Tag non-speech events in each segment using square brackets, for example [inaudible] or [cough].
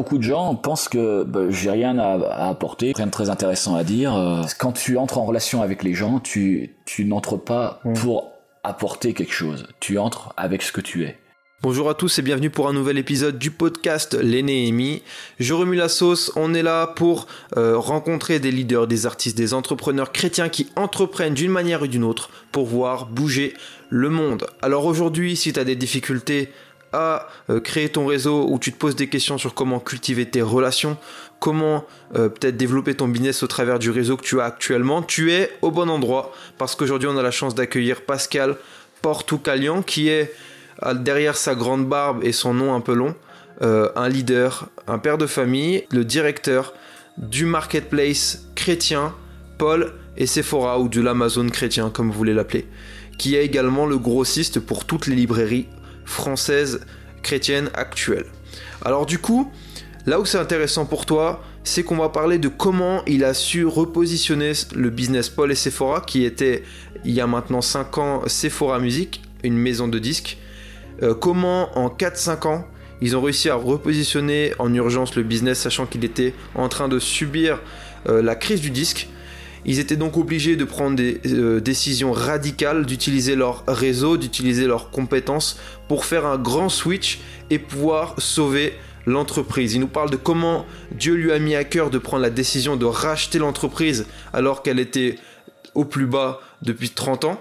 beaucoup de gens pensent que bah, j'ai rien à, apporter, rien de très intéressant à dire. Euh, quand tu entres en relation avec les gens, tu, tu n'entres pas mm. pour apporter quelque chose. Tu entres avec ce que tu es. Bonjour à tous et bienvenue pour un nouvel épisode du podcast Les Je remue la sauce, on est là pour euh, rencontrer des leaders, des artistes, des entrepreneurs chrétiens qui entreprennent d'une manière ou d'une autre pour voir bouger le monde. Alors aujourd'hui, si tu as des difficultés à euh, créer ton réseau où tu te poses des questions sur comment cultiver tes relations, comment euh, peut-être développer ton business au travers du réseau que tu as actuellement, tu es au bon endroit. Parce qu'aujourd'hui on a la chance d'accueillir Pascal Portucalian qui est derrière sa grande barbe et son nom un peu long, euh, un leader, un père de famille, le directeur du marketplace chrétien Paul et Sephora ou de l'Amazon chrétien comme vous voulez l'appeler, qui est également le grossiste pour toutes les librairies françaises chrétiennes actuelles. Alors du coup, là où c'est intéressant pour toi, c'est qu'on va parler de comment il a su repositionner le business Paul et Sephora, qui était il y a maintenant 5 ans Sephora Music, une maison de disques, euh, comment en 4-5 ans ils ont réussi à repositionner en urgence le business sachant qu'il était en train de subir euh, la crise du disque. Ils étaient donc obligés de prendre des euh, décisions radicales, d'utiliser leur réseau, d'utiliser leurs compétences pour faire un grand switch et pouvoir sauver l'entreprise. Il nous parle de comment Dieu lui a mis à cœur de prendre la décision de racheter l'entreprise alors qu'elle était au plus bas depuis 30 ans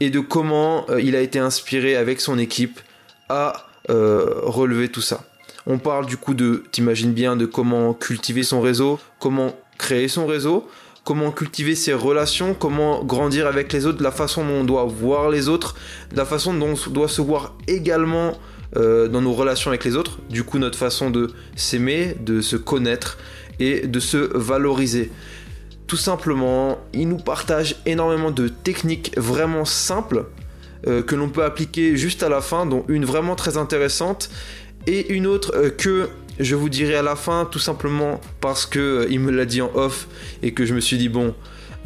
et de comment il a été inspiré avec son équipe à euh, relever tout ça. On parle du coup de, t'imagines bien, de comment cultiver son réseau, comment créer son réseau, comment cultiver ses relations, comment grandir avec les autres, la façon dont on doit voir les autres, la façon dont on doit se voir également euh, dans nos relations avec les autres, du coup notre façon de s'aimer, de se connaître et de se valoriser. Tout simplement, il nous partage énormément de techniques vraiment simples euh, que l'on peut appliquer juste à la fin, dont une vraiment très intéressante et une autre euh, que je vous dirai à la fin, tout simplement parce que euh, il me l'a dit en off et que je me suis dit bon,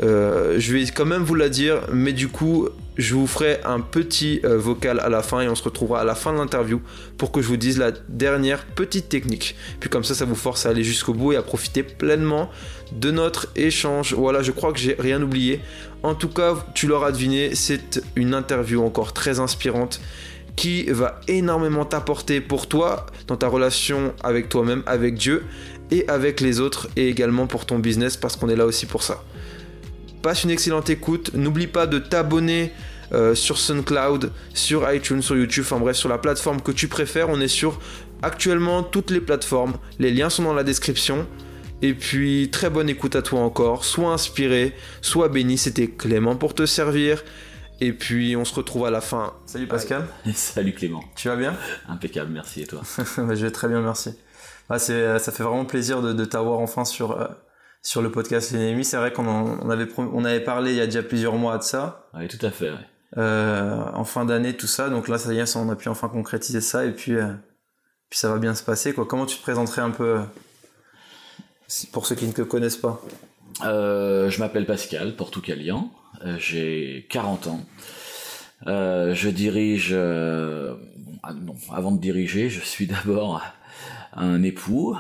je vais quand même vous la dire, mais du coup, je vous ferai un petit vocal à la fin et on se retrouvera à la fin de l'interview pour que je vous dise la dernière petite technique. Puis comme ça, ça vous force à aller jusqu'au bout et à profiter pleinement de notre échange. Voilà, je crois que j'ai rien oublié. En tout cas, tu l'auras deviné, c'est une interview encore très inspirante qui va énormément t'apporter pour toi dans ta relation avec toi-même, avec Dieu et avec les autres et également pour ton business parce qu'on est là aussi pour ça. Passe une excellente écoute, n'oublie pas de t'abonner euh, sur SoundCloud, sur iTunes, sur YouTube, enfin bref, sur la plateforme que tu préfères. On est sur actuellement toutes les plateformes. Les liens sont dans la description. Et puis, très bonne écoute à toi encore. Sois inspiré, sois béni. C'était Clément pour te servir. Et puis, on se retrouve à la fin. Salut Pascal. [laughs] Salut Clément. Tu vas bien? Impeccable, merci. Et toi? [laughs] Bah, Je vais très bien, merci. Bah, ça fait vraiment plaisir de, t'avoir enfin sur, euh, sur le podcast L'ennemi. C'est vrai qu'on avait, on avait parlé il y a déjà plusieurs mois de ça. Oui, tout à fait. Euh, en fin d'année, tout ça. Donc là, ça y est, on a pu enfin concrétiser ça. Et puis, euh, puis ça va bien se passer. Quoi. Comment tu te présenterais un peu pour ceux qui ne te connaissent pas? Euh, Je m'appelle Pascal Portucalian, euh, j'ai 40 ans. Euh, je dirige... Ah non, avant de diriger, je suis [laughs] d'abord un époux.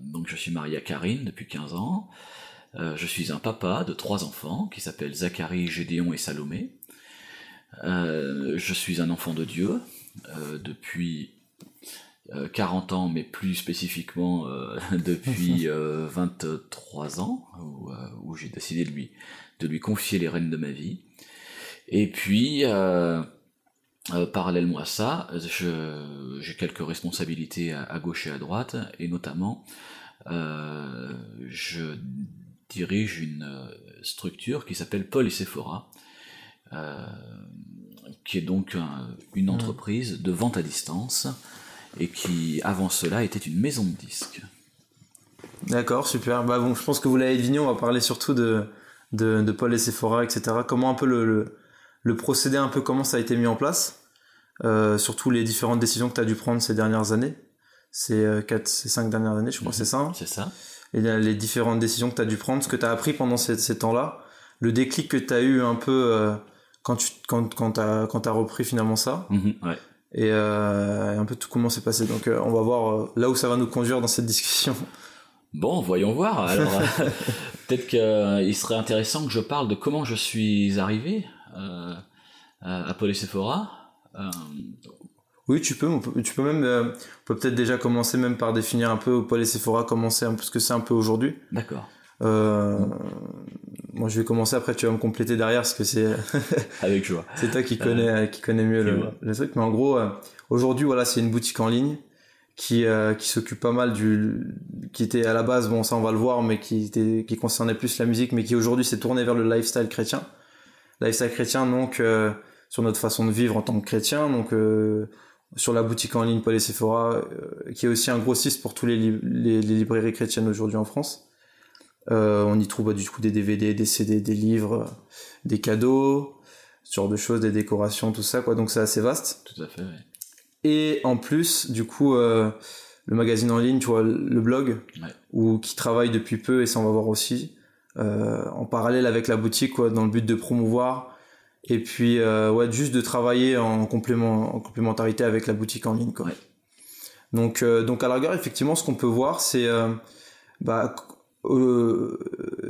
donc je suis marié à Karine depuis 15 ans. je suis un papa de trois enfants qui s'appellent Zachary, Gédéon et Salomé. je suis un enfant de Dieu depuis 40 euh, ans, mais plus spécifiquement euh, [laughs] depuis 23 [laughs] euh, ans, où, j'ai décidé de lui, de lui confier les rênes de ma vie. Et puis, parallèlement à ça, j'ai quelques responsabilités à, gauche et à droite, et notamment, je dirige une structure qui s'appelle Paul et Sephora, qui est donc une mmh. entreprise de vente à distance et qui, avant cela, était une maison de disques. D'accord, super. Bah bon, je pense que vous l'avez deviné, on va parler surtout de, de, Paul et Sephora, etc. Comment un peu le, le, procédé, un peu comment ça a été mis en place, euh, surtout les différentes décisions que tu as dû prendre ces dernières années, ces, euh, quatre, ces cinq dernières années, je crois c'est ça. Hein? C'est ça. Et les différentes décisions que tu as dû prendre, ce que tu as appris pendant ces, ces temps-là, le déclic que tu as eu un peu euh, quand tu quand, quand as, repris finalement ça. Mhm, ouais et, un peu tout comment c'est passé. Donc on va voir là où ça va nous conduire dans cette discussion. Bon, voyons voir. [laughs] Alors, peut-être qu'il serait intéressant que je parle de comment je suis arrivé à Paul et Sephora. Oui, tu peux, tu peux même, on peut peut-être déjà commencer même par définir un peu Paul et Sephora, commencer un peu ce que c'est un peu aujourd'hui. D'accord. Euh, moi, je vais commencer après, tu vas me compléter derrière parce que c'est. [laughs] Avec joie. c'est toi qui connais, qui connais mieux le, truc. Mais en gros, euh, aujourd'hui, voilà, c'est une boutique en ligne qui euh, qui s'occupe pas mal du, qui était à la base, bon, ça on va le voir, mais qui était, qui concernait plus la musique, mais qui aujourd'hui s'est tourné vers le lifestyle chrétien. Lifestyle chrétien, donc sur notre façon de vivre en tant que chrétien, donc sur la boutique en ligne Paul et Sephora, qui est aussi un grossiste pour tous les, les librairies chrétiennes aujourd'hui en France. Euh, on y trouve bah, du coup des DVD, des CD, des livres, des cadeaux, ce genre de choses, des décorations, tout ça, quoi. Donc c'est assez vaste. Tout à fait, oui. Et en plus, du coup, euh, le magazine en ligne, tu vois, le blog, ou qui travaille depuis peu, et ça on va voir aussi, euh, en parallèle avec la boutique, quoi, dans le but de promouvoir, et puis, ouais, juste de travailler en, complément, en complémentarité avec la boutique en ligne, quoi. Donc, donc à la effectivement, ce qu'on peut voir, c'est bah, euh,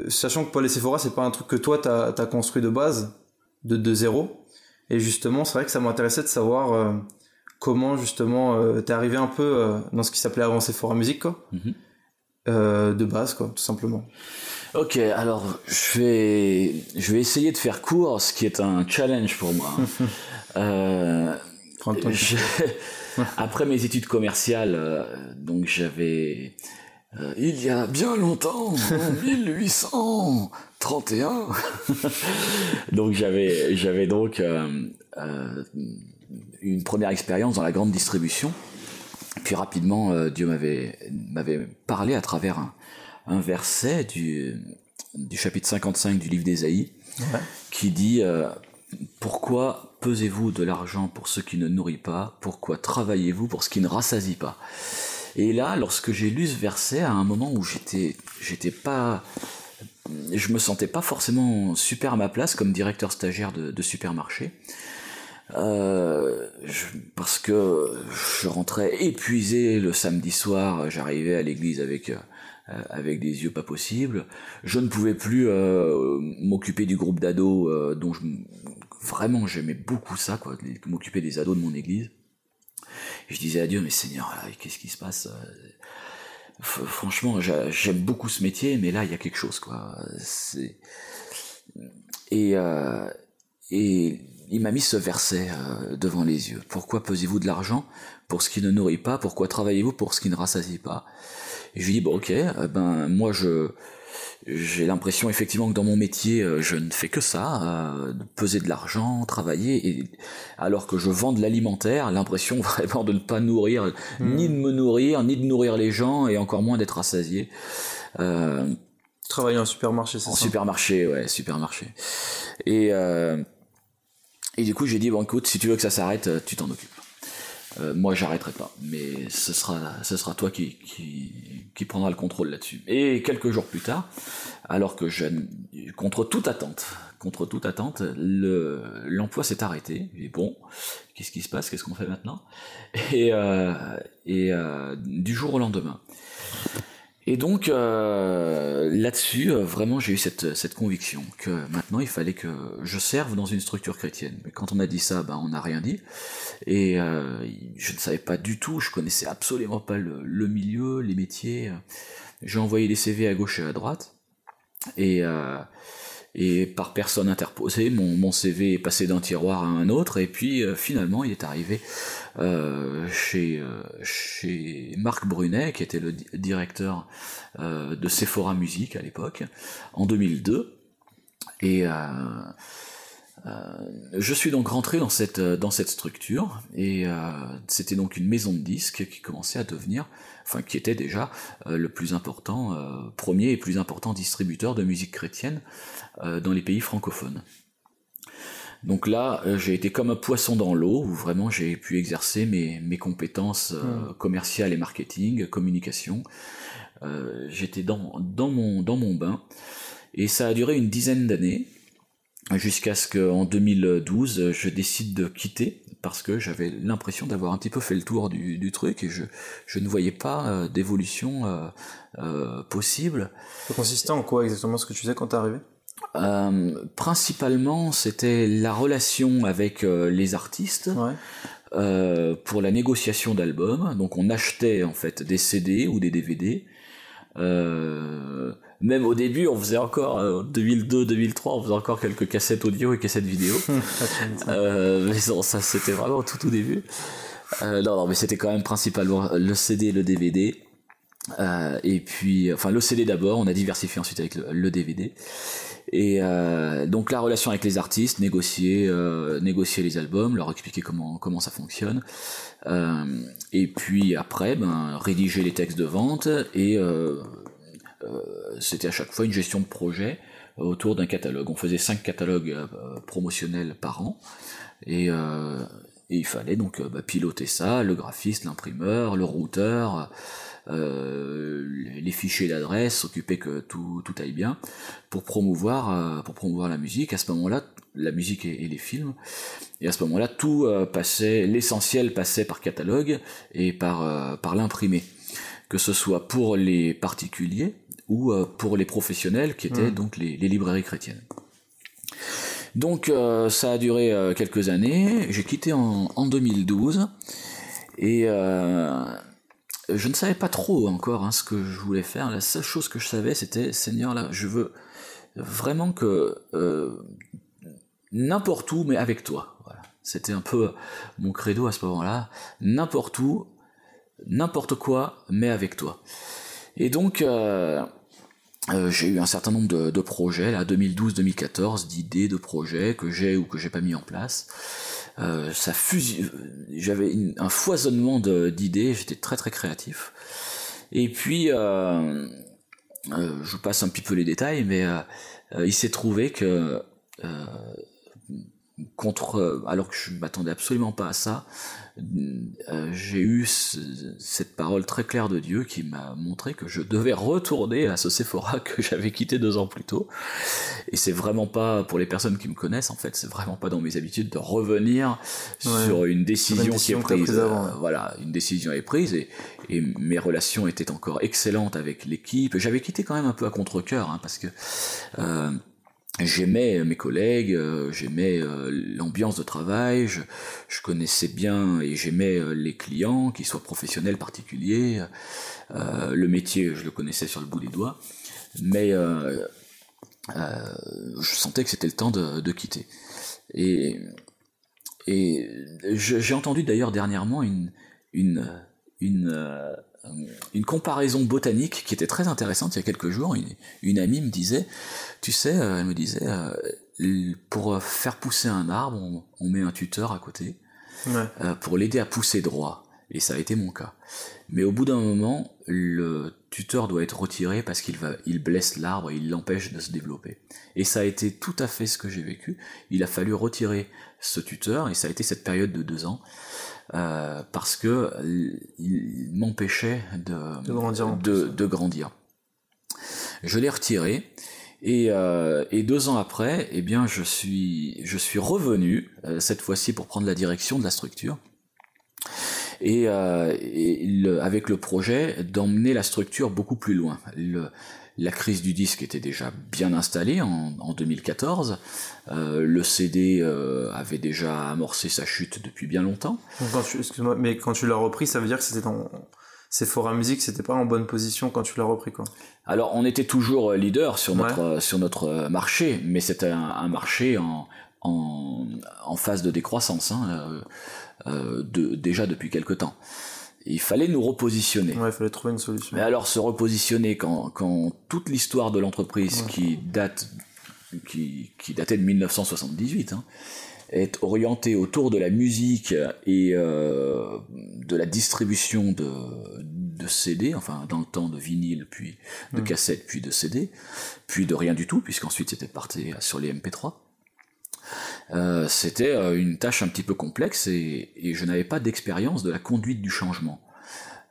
sachant que Paul et Sephora, c'est pas un truc que toi, tu as, construit de base, de, de zéro. Et justement, c'est vrai que ça m'intéressait de savoir euh, comment, justement, euh, tu es arrivé un peu dans ce qui s'appelait avant Sephora Music, quoi. Mhm. de base, quoi, tout simplement. Ok, alors je vais, je vais essayer de faire court, ce qui est un challenge pour moi. [laughs] [laughs] après mes études commerciales, donc j'avais euh, il y a bien longtemps, en [laughs] 1831. donc j'avais j'avais donc euh, euh, une première expérience dans la grande distribution. Puis rapidement, Dieu m'avait m'avait parlé à travers un, verset du du chapitre 55 du livre d'Ésaïe, qui dit pourquoi pesez-vous de l'argent pour ce qui ne nourrit pas? Pourquoi travaillez-vous pour ce qui ne rassasie pas? Et là, lorsque j'ai lu ce verset, à un moment où j'étais, j'étais pas, je me sentais pas forcément super à ma place comme directeur stagiaire de, supermarché. Euh, parce que je rentrais épuisé le samedi soir, j'arrivais à l'église avec euh, avec des yeux pas possibles. Je ne pouvais plus euh, m'occuper du groupe d'ados dont je, vraiment j'aimais beaucoup ça, quoi, m'occuper des ados de mon église je disais à Dieu, mais Seigneur, qu'est-ce qui se passe euh, Franchement, j'aime beaucoup ce métier, mais là, il y a quelque chose, quoi. Et, euh, et il m'a mis ce verset euh, devant les yeux. Pourquoi pesez-vous de l'argent pour ce qui ne nourrit pas? Pourquoi travaillez-vous pour ce qui ne rassasie pas? Et je lui dis, bon, ok, ben moi je j'ai l'impression effectivement que dans mon métier, euh, je ne fais que ça, euh, peser de l'argent, travailler, et alors que je vends de l'alimentaire, l'impression [laughs] vraiment de ne pas nourrir, hmm. ni de me nourrir, ni de nourrir les gens, et encore moins d'être rassasié. Euh, Travailler en supermarché, c'est ça? En supermarché, ouais, supermarché. Et, euh, et du coup, j'ai dit, bon écoute, si tu veux que ça s'arrête, tu t'en occupes. Euh, moi, j'arrêterai pas, mais ce sera, ce sera toi qui, qui, qui le contrôle là-dessus. Et quelques jours plus tard, alors que je, contre toute attente, contre toute attente, le, l'emploi s'est arrêté. Et bon, qu'est-ce qui se passe? Qu'est-ce qu'on fait maintenant? Et, euh, et euh, du jour au lendemain. Et donc euh, là-dessus, euh, vraiment, j'ai eu cette, cette conviction que maintenant, il fallait que je serve dans une structure chrétienne. Mais quand on a dit ça, ben, on n'a rien dit. Et euh, je ne savais pas du tout, je connaissais absolument pas le, le milieu, les métiers. J'ai envoyé des CV à gauche et à droite. Et, et par personne interposée, mon, CV est passé d'un tiroir à un autre, et puis euh, finalement il est arrivé euh, chez, euh, chez Marc Brunet, qui était le directeur de Sephora Music à l'époque, en 2002. Et je suis donc rentré dans cette, dans cette structure, et c'était donc une maison de disques qui commençait à devenir enfin qui était déjà le plus important, premier et plus important distributeur de musique chrétienne euh, dans les pays francophones. Donc là, euh, j'ai été comme un poisson dans l'eau, où vraiment j'ai pu exercer mes, mes compétences euh, hmm. commerciales et marketing, communication. J'étais dans, dans, mon, dans mon bain, et ça a duré une dizaine d'années, jusqu'à ce qu'en 2012, je décide de quitter parce que j'avais l'impression d'avoir un petit peu fait le tour du, truc et je, je ne voyais pas d'évolution possible. Ça consistait en quoi exactement ce que tu faisais quand t'es arrivé? Principalement, c'était la relation avec les artistes, euh, pour la négociation d'albums. Donc on achetait en fait des CD ou des DVD. Euh, même au début, on faisait encore, en 2002-2003, on faisait encore quelques cassettes audio et cassettes vidéo. [laughs] euh, mais ça c'était vraiment tout au début. Euh, non, non, mais c'était quand même principalement le CD et le DVD. Euh, et puis, enfin, le CD d'abord, on a diversifié ensuite avec le, le DVD. Et euh, donc la relation avec les artistes, négocier, euh, négocier les albums, leur expliquer comment comment ça fonctionne, euh, et puis après, ben rédiger les textes de vente et euh, euh, c'était à chaque fois une gestion de projet autour d'un catalogue. On faisait cinq catalogues euh, promotionnels par an et, et il fallait donc bah, piloter ça, le graphiste, l'imprimeur, le routeur les fichiers d'adresse, s'occuper que tout, tout aille bien, pour promouvoir, euh, pour promouvoir la musique. À ce moment-là, la musique et, les films. Et à ce moment-là, tout euh, passait, l'essentiel passait par catalogue et par, par l'imprimé. Que ce soit pour les particuliers ou pour les professionnels qui étaient mmh. donc les, les, librairies chrétiennes. Donc ça a duré quelques années. J'ai quitté en, en 2012 et je ne savais pas trop encore hein, ce que je voulais faire. La seule chose que je savais, c'était Seigneur, là, je veux vraiment que euh, n'importe où, mais avec toi. C'était un peu mon credo à ce moment-là. N'importe où, n'importe quoi, mais avec toi. Et donc, euh, euh, j'ai eu un certain nombre de, de projets, là, 2012-2014, d'idées, de projets que j'ai ou que j'ai pas mis en place. Euh, ça j'avais un foisonnement d'idées, j'étais très très créatif. Et puis, euh, euh, je passe un petit peu les détails, mais il s'est trouvé que contre, alors que je m'attendais absolument pas à ça, euh, j'ai eu cette parole très claire de Dieu qui m'a montré que je devais retourner à ce Sephora [laughs] que j'avais quitté deux ans plus tôt. Et c'est vraiment pas, pour les personnes qui me connaissent, en fait, c'est vraiment pas dans mes habitudes de revenir sur une décision, qui est prise. Euh, voilà, une décision est prise et, et, mes relations étaient encore excellentes avec l'équipe. J'avais quitté quand même un peu à contre-cœur, hein, parce que euh, j'aimais mes collègues, euh, j'aimais euh, l'ambiance de travail, je, je, connaissais bien et j'aimais euh, les clients, qu'ils soient professionnels, particuliers. le métier, je le connaissais sur le bout des doigts, mais je sentais que c'était le temps de, de quitter. Et, et j'ai entendu d'ailleurs dernièrement une, une, une une comparaison botanique qui était très intéressante il y a quelques jours. Une, amie me disait, tu sais, euh, elle me disait, euh, pour faire pousser un arbre, on, met un tuteur à côté euh, pour l'aider à pousser droit. Et ça a été mon cas. Mais au bout d'un moment, le tuteur doit être retiré parce qu'il va, il blesse l'arbre et il l'empêche de se développer. Et ça a été tout à fait ce que j'ai vécu. Il a fallu retirer ce tuteur et ça a été cette période de deux ans euh, parce que il m'empêchait de, de, grandir. Je l'ai retiré. Et, euh, et, deux ans après, eh bien, je suis, je suis revenu euh, cette fois-ci pour prendre la direction de la structure. Et, et avec le projet d'emmener la structure beaucoup plus loin. Le, la crise du disque était déjà bien installée en, en 2014. Euh, le CD euh, avait déjà amorcé sa chute depuis bien longtemps. Excuse-moi, mais quand tu l'as repris, ça veut dire que c'était dans Sephora Music, c'était pas en bonne position quand tu l'as repris, quoi. Alors, on était toujours euh, leader sur notre sur notre marché, mais c'était un, marché en, en, en phase de décroissance, hein, euh, de, déjà depuis quelque temps il fallait nous repositionner. Ouais, il fallait trouver une solution. Mais alors se repositionner quand, quand toute l'histoire de l'entreprise qui date qui, qui, datait de 1978 hein, est orientée autour de la musique et euh, de la distribution de, de CD, enfin dans le temps de vinyle, puis de mm. cassette, puis de CD, puis de rien du tout, puisqu'ensuite c'était parti sur les MP3. Euh, c'était euh, une tâche un petit peu complexe et, je n'avais pas d'expérience de la conduite du changement.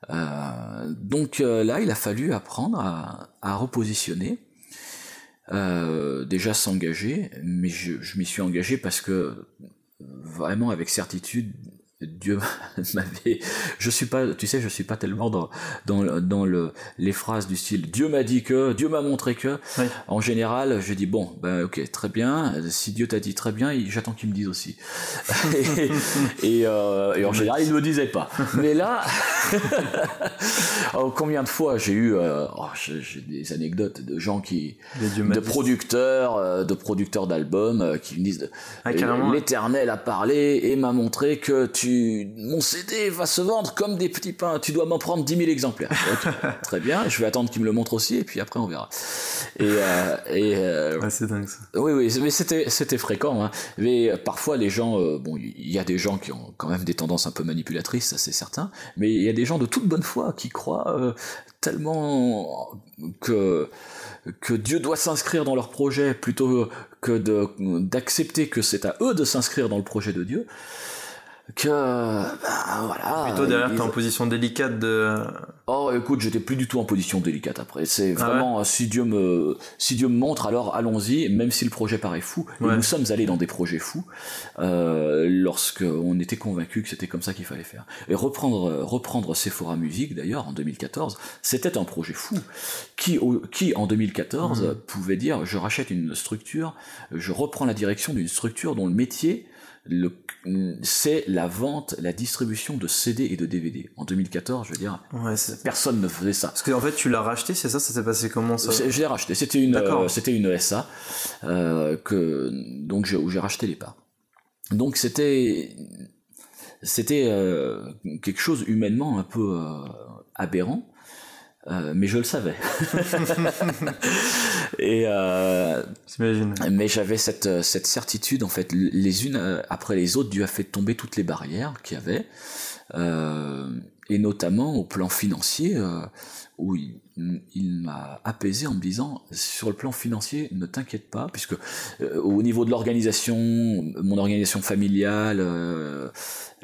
Euh, donc là, il a fallu apprendre à, repositionner, déjà s'engager, mais je, m'y suis engagé parce que vraiment avec certitude Dieu [laughs] m'avait, je suis pas, tu sais, je suis pas tellement dans dans dans le les phrases du style Dieu m'a dit que, Dieu m'a montré que. En général, je dis bon, ben ok, très bien. Si Dieu t'a dit très bien, j'attends qu'il me dise aussi. [laughs] et, euh, et, en général, il ne me disait pas. Mais là, [laughs] oh, combien de fois j'ai eu, euh, oh, j'ai des anecdotes de gens qui, de producteurs, euh, de producteurs d'albums qui me disent, ah, l'Éternel a parlé et m'a montré que tu mon CD va se vendre comme des petits pains, tu dois m'en prendre 10 000 exemplaires. [laughs] très bien, je vais attendre qu'il me le montre aussi, et puis après on verra. Et, euh, et euh, c'est dingue ça. Oui, oui, mais c'était, c'était fréquent. Hein. Mais euh, parfois les gens, bon, il y a des gens qui ont quand même des tendances un peu manipulatrices, ça c'est certain, mais il y a des gens de toute bonne foi qui croient tellement que que Dieu doit s'inscrire dans leur projet plutôt que d'accepter que c'est à eux de s'inscrire dans le projet de Dieu que bah, voilà. Toi derrière t'es en position délicate de. Oh écoute j'étais plus du tout en position délicate après c'est ah vraiment si Dieu me si Dieu me montre alors allons-y même si le projet paraît fou et nous sommes allés dans des projets fous euh, lorsque on était convaincus que c'était comme ça qu'il fallait faire et reprendre reprendre Sephora Music d'ailleurs en 2014 c'était un projet fou qui qui en 2014 mmh. pouvait dire je rachète une structure je reprends la direction d'une structure dont le métier c'est la vente, la distribution de CD et de DVD. En 2014, je veux dire, personne ne faisait ça. Parce qu'en fait, tu l'as racheté, c'est ça Ça s'est passé comment ça Je l'ai racheté. C'était une, euh, c'était une SA euh, que donc où j'ai racheté les parts. Donc c'était c'était euh, quelque chose humainement un peu aberrant euh, mais je le savais. [laughs] [laughs] et euh, mais j'avais cette, euh, cette certitude en fait, les unes euh, après les autres, Dieu a fait tomber toutes les barrières qu'il y avait, euh, et notamment au plan financier, où il, il m'a apaisé en me disant sur le plan financier ne t'inquiète pas puisque au niveau de l'organisation mon organisation familiale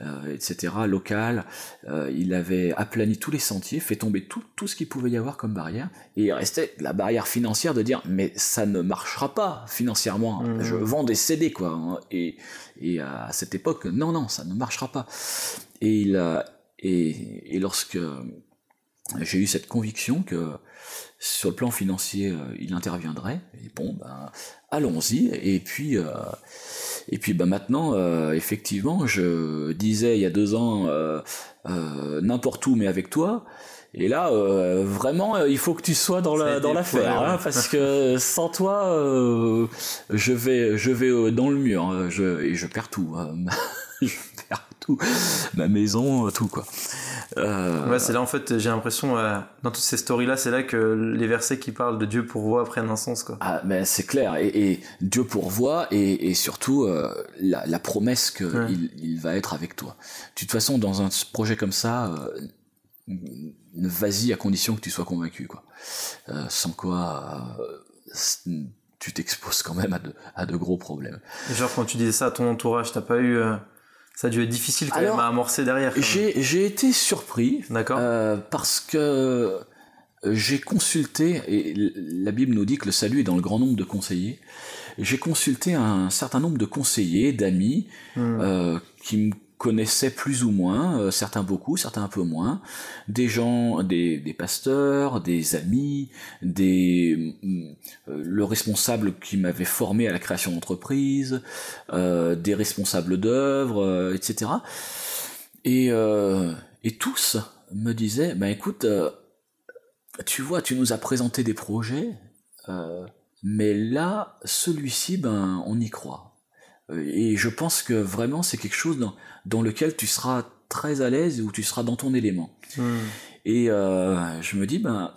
euh, etc., local. Euh, il avait aplani tous les sentiers, fait tomber tout, tout ce qu'il pouvait y avoir comme barrière, et il restait la barrière financière de dire mais ça ne marchera pas financièrement. Mmh. Je vends des CD quoi. Hein. Et, et à cette époque, non non, ça ne marchera pas. Et il et, et lorsque j'ai eu cette conviction que sur le plan financier, euh, il interviendrait. Et bon, ben, allons-y. Et puis, euh, et puis, ben maintenant, euh, effectivement, je disais il y a deux ans, n'importe où, mais avec toi. Et là, vraiment, il faut que tu sois dans la dans l'affaire, hein, parce que sans toi, je vais je vais dans le mur, hein, je, et je perds tout. Hein. [laughs] je perds tout, ma maison, tout quoi. Euh... Ouais, c'est là en fait, j'ai l'impression, euh, dans toutes ces stories-là, c'est là que les versets qui parlent de Dieu pourvoit prennent un sens, quoi. Ah, mais c'est clair, et, et, Dieu pourvoit, et, et surtout euh, la, la, promesse qu'il il va être avec toi. De toute façon, dans un projet comme ça, vas-y à condition que tu sois convaincu, quoi. Sans quoi, tu t'exposes quand même à de, à de gros problèmes. genre, quand tu disais ça à ton entourage, t'as pas eu ça a dû être difficile quand même à amorcer derrière. J'ai été surpris. D'accord. Euh, parce que j'ai consulté, et la Bible nous dit que le salut est dans le grand nombre de conseillers. J'ai consulté un certain nombre de conseillers, d'amis, hmm. euh, qui me connaissaient plus ou moins, euh, certains beaucoup, certains un peu moins, des gens, des, des pasteurs, des amis, des euh, le responsable qui m'avait formé à la création d'entreprise, euh, des responsables d'œuvres, etc. Et, et tous me disaient, ben écoute, tu vois, tu nous as présenté des projets, mais là, celui-ci, ben, on y croit. Et je pense que vraiment c'est quelque chose dans, dans lequel tu seras très à l'aise ou tu seras dans ton élément. Hmm. Et euh, je me dis, ben,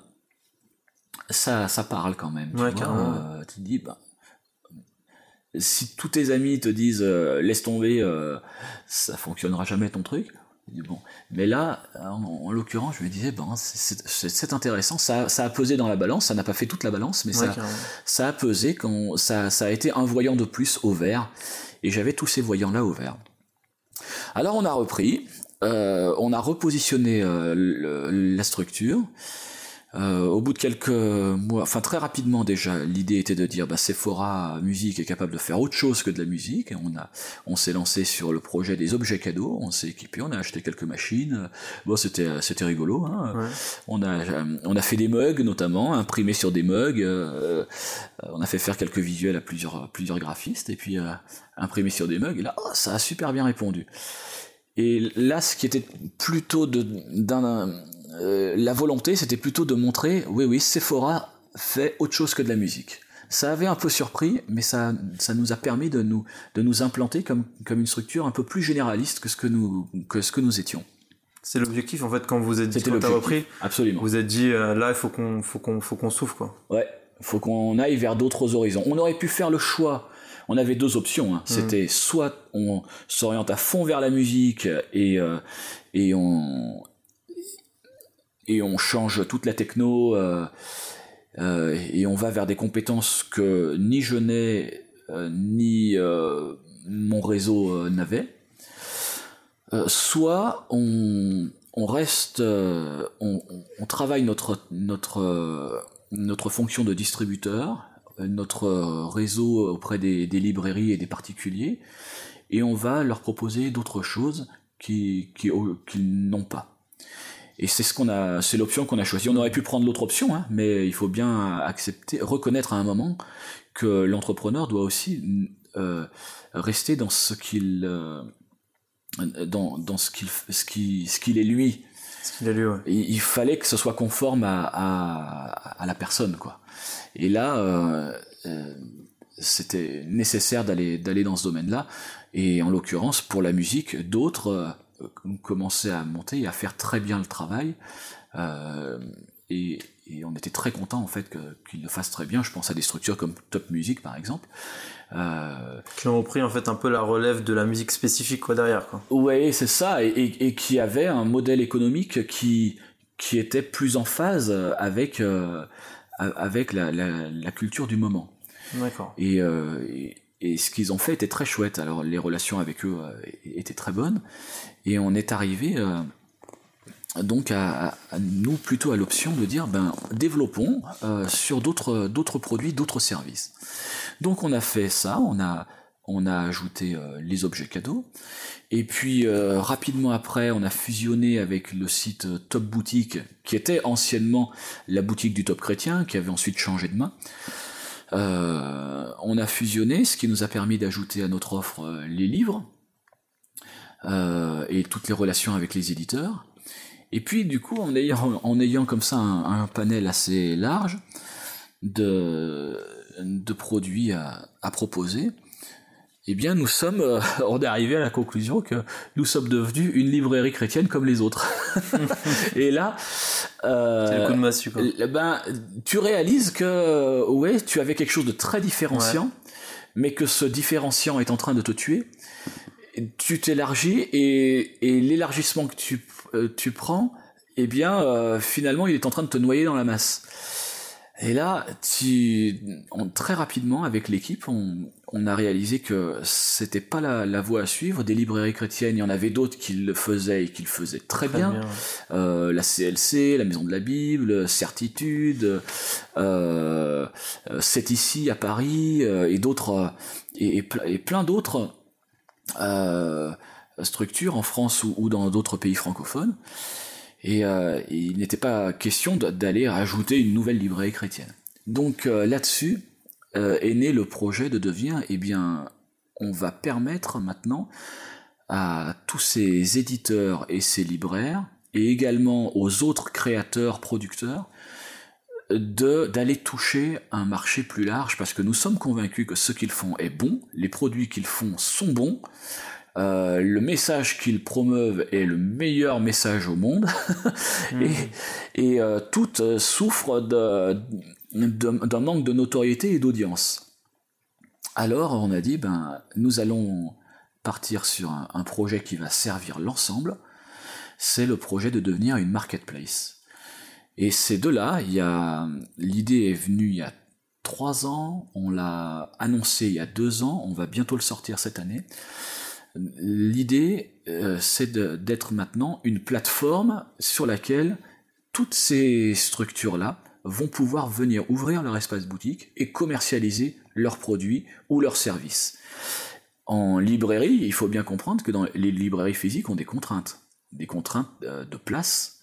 ça, ça parle quand même. Tu, euh, tu te dis, ben, si tous tes amis te disent euh, laisse tomber, ça fonctionnera jamais ton truc. Bon. Mais là, en, l'occurrence, je me disais, ben, c'est intéressant, ça, ça, a pesé dans la balance, ça n'a pas fait toute la balance, mais ça, ça a pesé quand ça, ça a été un voyant de plus au vert, et j'avais tous ces voyants-là au vert. Alors on a repris, euh, on a repositionné euh, la structure, Euh, au bout de quelques mois, enfin très rapidement déjà, l'idée était de dire bah, Sephora Musique est capable de faire autre chose que de la musique. Et on a, on s'est lancé sur le projet des objets cadeaux. On s'est équipé, on a acheté quelques machines. Bon, c'était c'était rigolo. Hein. On a on a fait des mugs notamment, imprimés sur des mugs. Euh, on a fait faire quelques visuels à plusieurs plusieurs graphistes et puis euh, imprimés sur des mugs. Et là, oh, ça a super bien répondu. Et là, ce qui était plutôt d'un euh, la volonté, c'était plutôt de montrer, oui, oui, Sephora fait autre chose que de la musique. Ça avait un peu surpris, mais ça, ça nous a permis de nous, de nous implanter comme, comme une structure un peu plus généraliste que ce que nous, que ce que nous étions. C'est l'objectif en fait quand vous êtes dit quand repris. Absolument. Vous êtes dit euh, là il faut qu'on faut qu'on faut qu'on souffle quoi. Ouais, faut qu'on aille vers d'autres horizons. On aurait pu faire le choix. On avait deux options. Hein. Mmh. C'était soit on s'oriente à fond vers la musique et euh, et on et on change toute la techno euh, euh, et on va vers des compétences que ni je n'ai euh, ni mon réseau n'avait. soit on, reste, on, travaille notre, notre, notre fonction de distributeur, notre réseau auprès des, librairies et des particuliers, et on va leur proposer d'autres choses qu'ils qui, qui n'ont pas. Et c'est ce qu'on a, c'est l'option qu'on a choisie. On aurait pu prendre l'autre option, hein, mais il faut bien accepter, reconnaître à un moment que l'entrepreneur doit aussi euh, rester dans ce qu'il, euh, dans, dans ce qu'il, ce qui, ce qu'il est lui. Ce qu'il est lui. Ouais. Il, fallait que ce soit conforme à, à, à la personne, quoi. Et là, euh c'était nécessaire d'aller d'aller dans ce domaine-là. Et en l'occurrence, pour la musique, d'autres commençait à monter et à faire très bien le travail. Euh, et, et, on était très content en fait qu'il le fasse très bien. Je pense à des structures comme Top Music par exemple. Euh, qui ont pris en fait un peu la relève de la musique spécifique quoi derrière quoi. Ouais, c'est ça, et, et, qui avait un modèle économique qui qui était plus en phase avec euh, avec la, la, la, culture du moment. D'accord. Et, et ce qu'ils ont fait était très chouette. Alors les relations avec eux étaient très bonnes. Et on est arrivé euh, donc à, nous plutôt à l'option de dire ben développons euh, sur d'autres d'autres produits, d'autres services. Donc on a fait ça, on a on a ajouté les objets cadeaux. Et puis rapidement après, on a fusionné avec le site Top Boutique, qui était anciennement la boutique du Top Chrétien, qui avait ensuite changé de main. Euh, on a fusionné, ce qui nous a permis d'ajouter à notre offre euh, les livres euh, et toutes les relations avec les éditeurs. Et puis du coup, en ayant, en ayant comme ça un, panel assez large de, de produits à, à proposer, eh bien, nous sommes, euh, [laughs] on est arrivé à la conclusion que nous sommes devenus une librairie chrétienne comme les autres. [laughs] et là, euh, c'est le coup de massue, quoi. Ben, tu réalises que, ouais, tu avais quelque chose de très différenciant, mais que ce différenciant est en train de te tuer. Tu t'élargis et, et l'élargissement que tu, euh, tu prends, eh bien, euh, finalement, il est en train de te noyer dans la masse. Et là, tu, on, très rapidement, avec l'équipe, on, on, a réalisé que c'était pas la, la, voie à suivre. Des librairies chrétiennes, il y en avait d'autres qui le faisaient et qui le faisaient très, bien. Euh, la CLC, la Maison de la Bible, Certitude, euh, C'est ici à Paris euh, et d'autres et, et, plein d'autres euh, structures en France ou, dans d'autres pays francophones. Et euh, il n'était pas question d'aller rajouter une nouvelle librairie chrétienne. Donc euh, là-dessus est né le projet de devenir, eh bien, on va permettre maintenant à tous ces éditeurs et ces libraires, et également aux autres créateurs, producteurs, d'aller toucher un marché plus large parce que nous sommes convaincus que ce qu'ils font est bon, les produits qu'ils font sont bons, euh, le message qu'ils promeuvent est le meilleur message au monde [laughs] et, et euh, toutes euh, souffrent d'un manque de notoriété et d'audience. Alors on a dit ben nous allons partir sur un, un projet qui va servir l'ensemble. C'est le projet de devenir une marketplace. Et c'est de là, il y a l'idée est venue il y a trois ans, on l'a annoncé il y a deux ans, on va bientôt le sortir cette année. L'idée, euh, c'est d'être maintenant une plateforme sur laquelle toutes ces structures-là vont pouvoir venir ouvrir leur espace boutique et commercialiser leurs produits ou leurs services. En librairie, il faut bien comprendre que les librairies physiques ont des contraintes, des contraintes euh, de place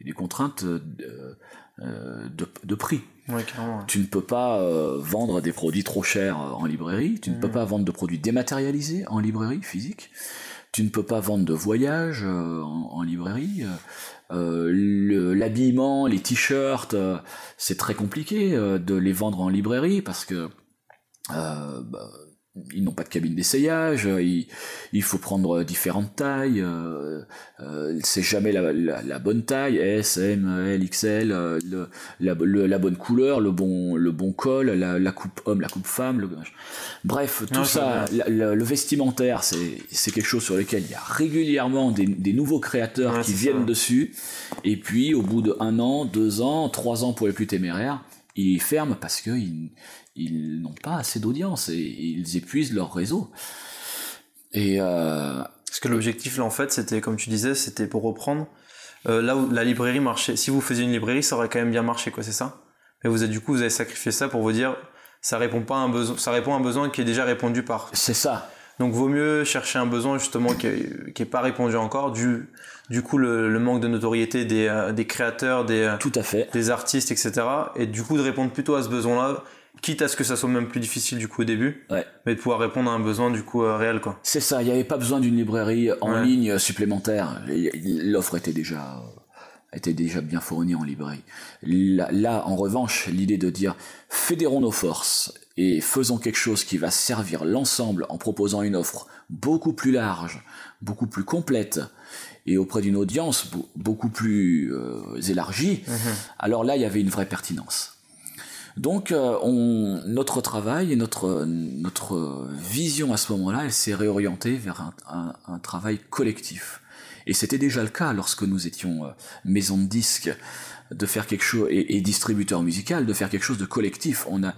et des contraintes de, euh, de, prix. Tu ne peux pas euh, vendre des produits trop chers en librairie, tu ne peux mm. pas vendre de produits dématérialisés en librairie physique, tu ne peux pas vendre de voyages en, librairie. L'habillement, les t-shirts, c'est très compliqué de les vendre en librairie parce que bah, ils n'ont pas de cabine d'essayage, euh, il, faut prendre différentes tailles, euh, euh, c'est jamais la, bonne taille, S, M, L, XL, la, bonne couleur, le bon, le bon col, la, coupe homme, la coupe femme, bref, tout ça, le vestimentaire, c'est quelque chose sur lequel il y a régulièrement des, nouveaux créateurs qui viennent dessus, et puis au bout de un an, deux ans, trois ans pour les plus téméraires, ils ferment parce qu'ils ils n'ont pas assez d'audience et, ils épuisent leur réseau. Et euh, parce que l'objectif là en fait c'était comme tu disais c'était pour reprendre euh, là où la librairie marchait. Si vous faisiez une librairie ça aurait quand même bien marché quoi c'est ça? Mais vous avez du coup vous avez sacrifié ça pour vous dire ça répond pas à un besoin ça répond à un besoin qui est déjà répondu par. C'est ça. Donc vaut mieux chercher un besoin justement qui n'est pas répondu encore du du coup le, manque de notoriété des, euh, des créateurs des tout à fait des artistes etc et du coup de répondre plutôt à ce besoin là quitte à ce que ça soit même plus difficile du coup au début, mais de pouvoir répondre à un besoin du coup euh, réel quoi. C'est ça, il n'y avait pas besoin d'une librairie en ligne supplémentaire. L'offre était déjà était déjà bien fournie en librairie. Là, en revanche, l'idée de dire fédérons nos forces et faisons quelque chose qui va servir l'ensemble en proposant une offre beaucoup plus large, beaucoup plus complète et auprès d'une audience beaucoup plus euh, élargie, mhm. alors là, il y avait une vraie pertinence. Donc euh, notre travail et notre, notre vision à ce moment-là, elle s'est réorientée vers un, un, travail collectif. Et c'était déjà le cas lorsque nous étions euh, maison de disques de faire quelque chose et, distributeur musical de faire quelque chose de collectif. On a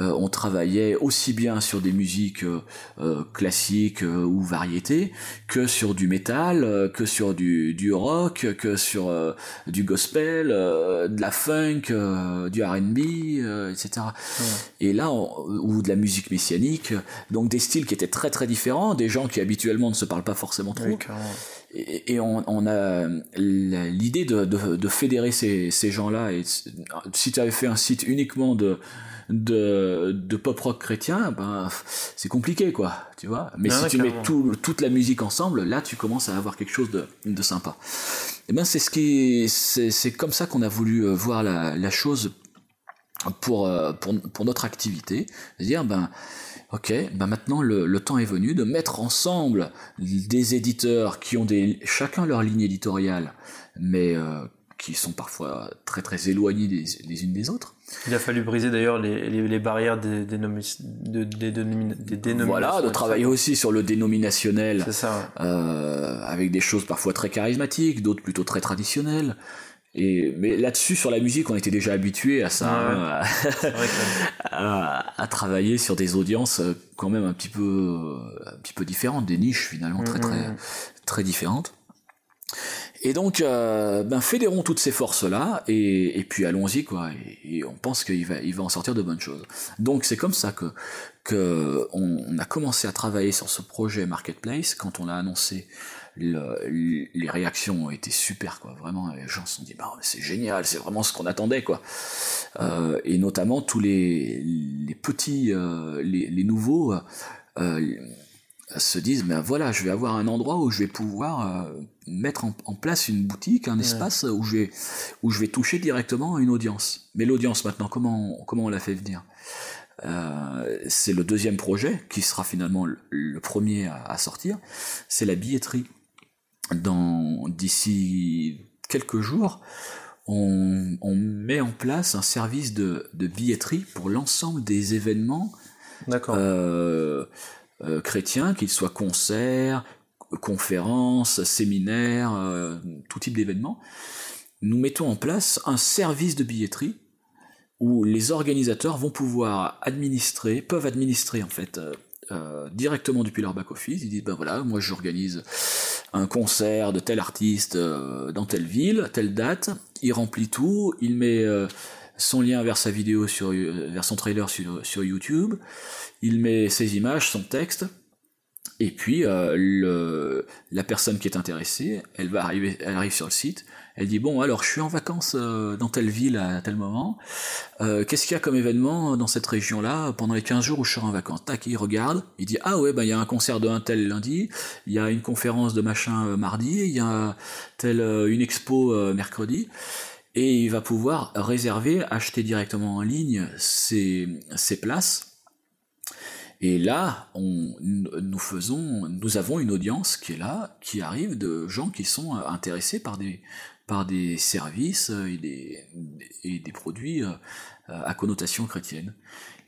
euh, on travaillait aussi bien sur des musiques euh, euh, classiques ou variétés que sur du métal que sur du, du rock que sur du gospel de la funk du R&B etc et là ou de la musique messianique donc des styles qui étaient très très différents des gens qui habituellement ne se parlent pas forcément trop et, on, a l'idée de, fédérer ces, gens-là. Et si tu avais fait un site uniquement de, de, pop rock chrétien, ben c'est compliqué, quoi, tu vois. Mais si tu mets toute la musique ensemble, là, tu commences à avoir quelque chose de, sympa. Et ben c'est ce qui, c'est comme ça qu'on a voulu euh, voir la, chose pour, euh, pour, pour notre activité, c'est-à-dire ben Ok, ben maintenant le, temps est venu de mettre ensemble des éditeurs qui ont des, chacun leur ligne éditoriale, mais euh, qui sont parfois très très éloignés des, unes des autres. Il a fallu briser d'ailleurs les, barrières des, dénominations. Voilà, de travailler aussi sur le dénominationnel, ça, euh, avec des choses parfois très charismatiques, d'autres plutôt très traditionnelles. Et, mais là-dessus, sur la musique, on était déjà habitué à ça, hein, [laughs] [laughs] à, travailler sur des audiences euh, quand même un petit peu, un petit peu différentes, des niches finalement très très mm-hmm. très différentes. Et donc, euh, ben fédérons toutes ces forces-là et, et puis allons-y quoi. Et, on pense qu'il va, il va en sortir de bonnes choses. Donc c'est comme ça que que on, a commencé à travailler sur ce projet marketplace quand on l'a annoncé les réactions ont été super quoi. Vraiment les gens se sont dit bah c'est génial c'est vraiment ce qu'on attendait quoi. Euh, et notamment tous les, les petits euh, les, les, nouveaux euh, se disent ben voilà je vais avoir un endroit où je vais pouvoir mettre en, en, place une boutique un espace où je vais où je vais toucher directement une audience. Mais l'audience maintenant comment comment on la fait venir? Euh, c'est le deuxième projet qui sera finalement le, premier à, à sortir, c'est la billetterie dans d'ici quelques jours, on, met en place un service de, billetterie pour l'ensemble des événements euh, euh, chrétiens, qu'ils soient concerts, conférences, séminaires, euh, tout type d'événements. Nous mettons en place un service de billetterie où les organisateurs vont pouvoir administrer, peuvent administrer en fait directement depuis leur back-office. Ils disent, ben voilà, moi j'organise un concert de tel artiste dans telle ville, telle date. Il remplit tout, il met son lien vers sa vidéo sur, vers son trailer sur, sur YouTube, il met ses images, son texte, et puis euh, la personne qui est intéressée, elle va arriver, elle arrive sur le site, elle dit bon alors je suis en vacances euh, dans telle ville à tel moment, euh, qu'est-ce qu'il y a comme événement dans cette région-là pendant les 15 jours où je serai en vacances? Tac, il regarde, il dit ah ouais bah il y a un concert de un tel lundi, il y a une conférence de machin mardi, il y a une expo mercredi. Et il va pouvoir réserver, acheter directement en ligne ses, ses places. Et là, nous faisons, nous avons une audience qui est là, qui arrive de gens qui sont intéressés par des, par des services et des, et des produits euh, à connotation chrétienne.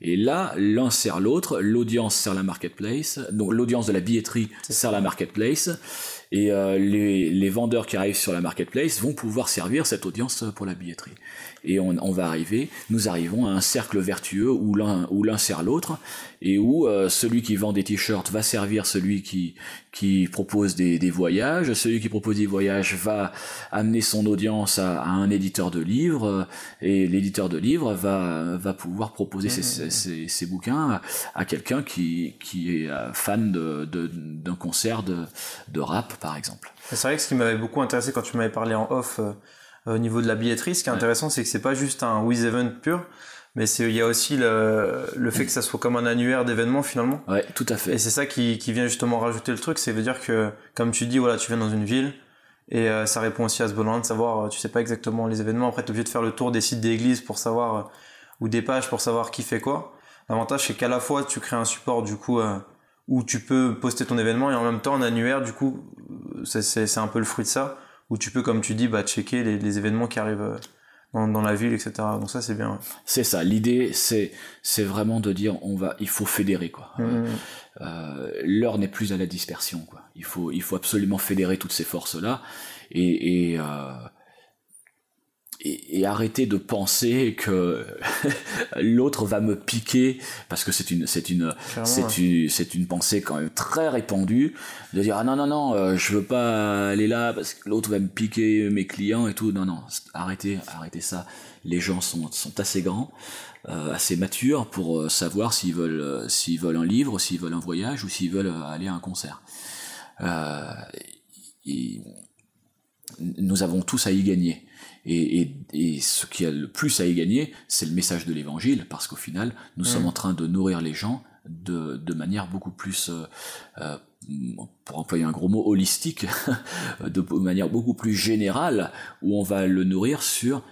Et là, l'un sert l'autre, l'audience sert la marketplace, donc l'audience de la billetterie sert la marketplace, et euh, les, les, vendeurs qui arrivent sur la marketplace vont pouvoir servir cette audience pour la billetterie. Et on, on, va arriver, nous arrivons à un cercle vertueux où l'un où l'un sert l'autre et où euh, celui qui vend des t-shirts va servir celui qui qui propose des, des, voyages, celui qui propose des voyages va amener son audience à, à un éditeur de livres et l'éditeur de livres va va pouvoir proposer ses, mmh, mmh, ses, ses, bouquins à, quelqu'un qui qui est euh, fan de d'un concert de de rap par exemple. C'est vrai que ce qui m'avait beaucoup intéressé quand tu m'avais parlé en off au niveau de la billetterie, ce qui est intéressant, c'est que c'est pas juste un Wiz Event pur, mais il y a aussi le, le fait que ça soit comme un annuaire d'événements finalement. Ouais, tout à fait. Et c'est ça qui, qui vient justement rajouter le truc, c'est veut dire que comme tu dis, voilà, tu viens dans une ville et euh, ça répond aussi à ce besoin de savoir, euh, tu sais pas exactement les événements. Après, tu es obligé de faire le tour des sites d'église pour savoir euh, ou des pages pour savoir qui fait quoi. L'avantage c'est qu'à la fois tu crées un support du coup où tu peux poster ton événement et en même temps un annuaire du coup c'est un peu le fruit de ça où tu peux, comme tu dis, bah, checker les, les événements qui arrivent euh, dans, dans, la ville, etc. Donc ça, c'est bien. C'est ça. L'idée, c'est, c'est vraiment de dire, on va, il faut fédérer, quoi. Mmh. Euh, L'heure n'est plus à la dispersion, quoi. Il faut, il faut absolument fédérer toutes ces forces-là. Et, et euh, et, arrêter de penser que [laughs] l'autre va me piquer parce que c'est une c'est une c'est une c'est une pensée quand même très répandue de dire ah non non non euh, je veux pas aller là parce que l'autre va me piquer mes clients et tout. Non non arrêtez arrêtez ça. Les gens sont sont assez grands euh, assez matures pour euh, savoir s'ils veulent s'ils veulent un livre s'ils veulent un voyage ou s'ils veulent aller à un concert. Et, nous avons tous à y gagner et, et, et, ce qui a le plus à y gagner, c'est le message de l'évangile, parce qu'au final, nous sommes mm. en train de nourrir les gens de, de manière beaucoup plus, euh, euh pour employer un gros mot, holistique, [laughs] de manière beaucoup plus générale, où on va le nourrir sur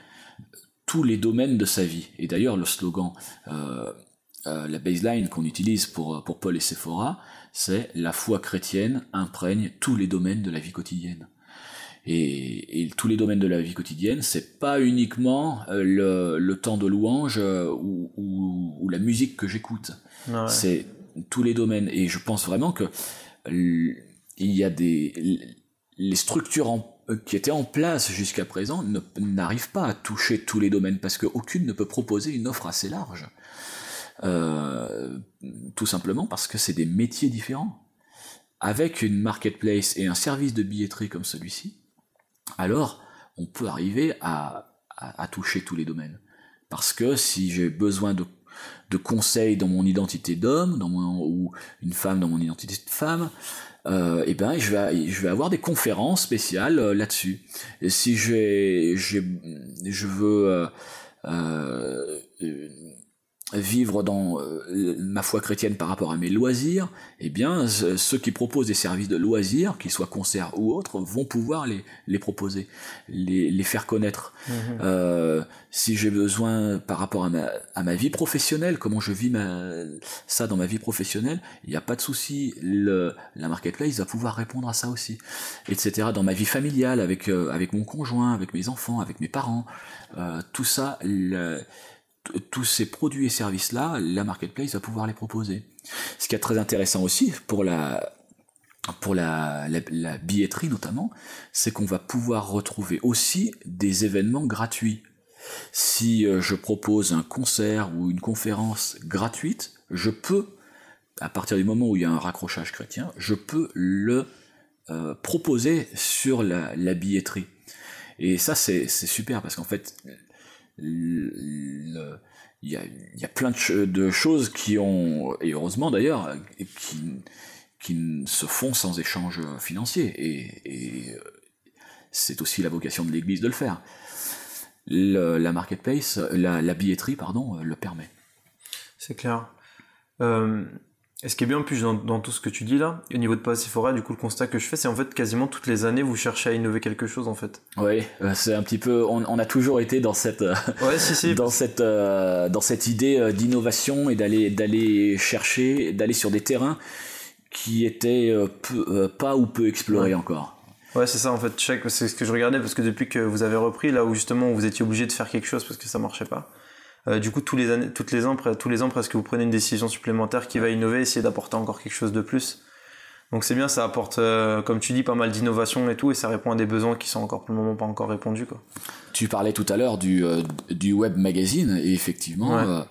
tous les domaines de sa vie. Et d'ailleurs, le slogan, euh, euh, la baseline qu'on utilise pour, pour Paul et Sephora, c'est la foi chrétienne imprègne tous les domaines de la vie quotidienne et, et, tous les domaines de la vie quotidienne, c'est pas uniquement euh, le, le, temps de louange euh, ou, ou, ou, la musique que j'écoute. Ouais. C'est tous les domaines. Et je pense vraiment que il y a des les structures en, euh, qui étaient en place jusqu'à présent n'arrivent pas à toucher tous les domaines parce qu'aucune ne peut proposer une offre assez large. Euh, tout simplement parce que c'est des métiers différents. Avec une marketplace et un service de billetterie comme celui-ci, alors on peut arriver à, toucher tous les domaines. Parce que si j'ai besoin de, conseils dans mon identité d'homme, ou une femme dans mon identité de femme, euh, eh ben je vais, avoir des conférences spéciales euh, là-dessus. Et si j'ai, je veux euh, euh vivre dans euh, ma foi chrétienne par rapport à mes loisirs, eh bien, ceux qui proposent des services de loisirs, qu'ils soient concerts ou autres, vont pouvoir les, les proposer, les, les faire connaître. Mmh. Euh, si j'ai besoin par rapport à ma, à ma vie professionnelle, comment je vis ma, ça dans ma vie professionnelle, il n'y a pas de souci, le, la marketplace va pouvoir répondre à ça aussi, etc. Dans ma vie familiale, avec, euh, avec mon conjoint, avec mes enfants, avec mes parents, euh, tout ça, le, tous ces produits et services-là, la marketplace va pouvoir les proposer. Ce qui est très intéressant aussi pour la pour la, la, billetterie notamment, c'est qu'on va pouvoir retrouver aussi des événements gratuits. Si euh, je propose un concert ou une conférence gratuite, je peux à partir du moment où il y a un raccrochage chrétien, je peux le euh, proposer sur la, la, billetterie. Et ça, c'est super parce qu'en fait, il y a, y a, plein de, choses qui ont, et heureusement d'ailleurs, qui, qui se font sans échange financier. Et, c'est aussi la vocation de l'Église de le faire. La marketplace, la, la billetterie, pardon, le permet. C'est clair. Euh, et ce qui est bien plus dans, dans, tout ce que tu dis là, au niveau de Passifora, du coup le constat que je fais, c'est en fait quasiment toutes les années vous cherchez à innover quelque chose en fait. Oui, euh, c'est un petit peu, on, on, a toujours été dans cette, euh, [laughs] ouais, si, si. [laughs] dans cette, euh, dans cette idée d'innovation et d'aller, d'aller chercher, d'aller sur des terrains qui étaient peu, pas ou peu explorés ouais. encore. Ouais, c'est ça en fait. C'est ce que je regardais parce que depuis que vous avez repris, là où justement vous étiez obligé de faire quelque chose parce que ça marchait pas. Euh, du coup, tous les années, toutes les ans, tous les ans presque, vous prenez une décision supplémentaire qui va innover, essayer d'apporter encore quelque chose de plus. Donc c'est bien, ça apporte, euh, comme tu dis, pas mal d'innovation et tout, et ça répond à des besoins qui sont encore pour le moment pas encore répondus. Quoi. Tu parlais tout à l'heure du, euh, du web magazine, et effectivement, Ouais. euh,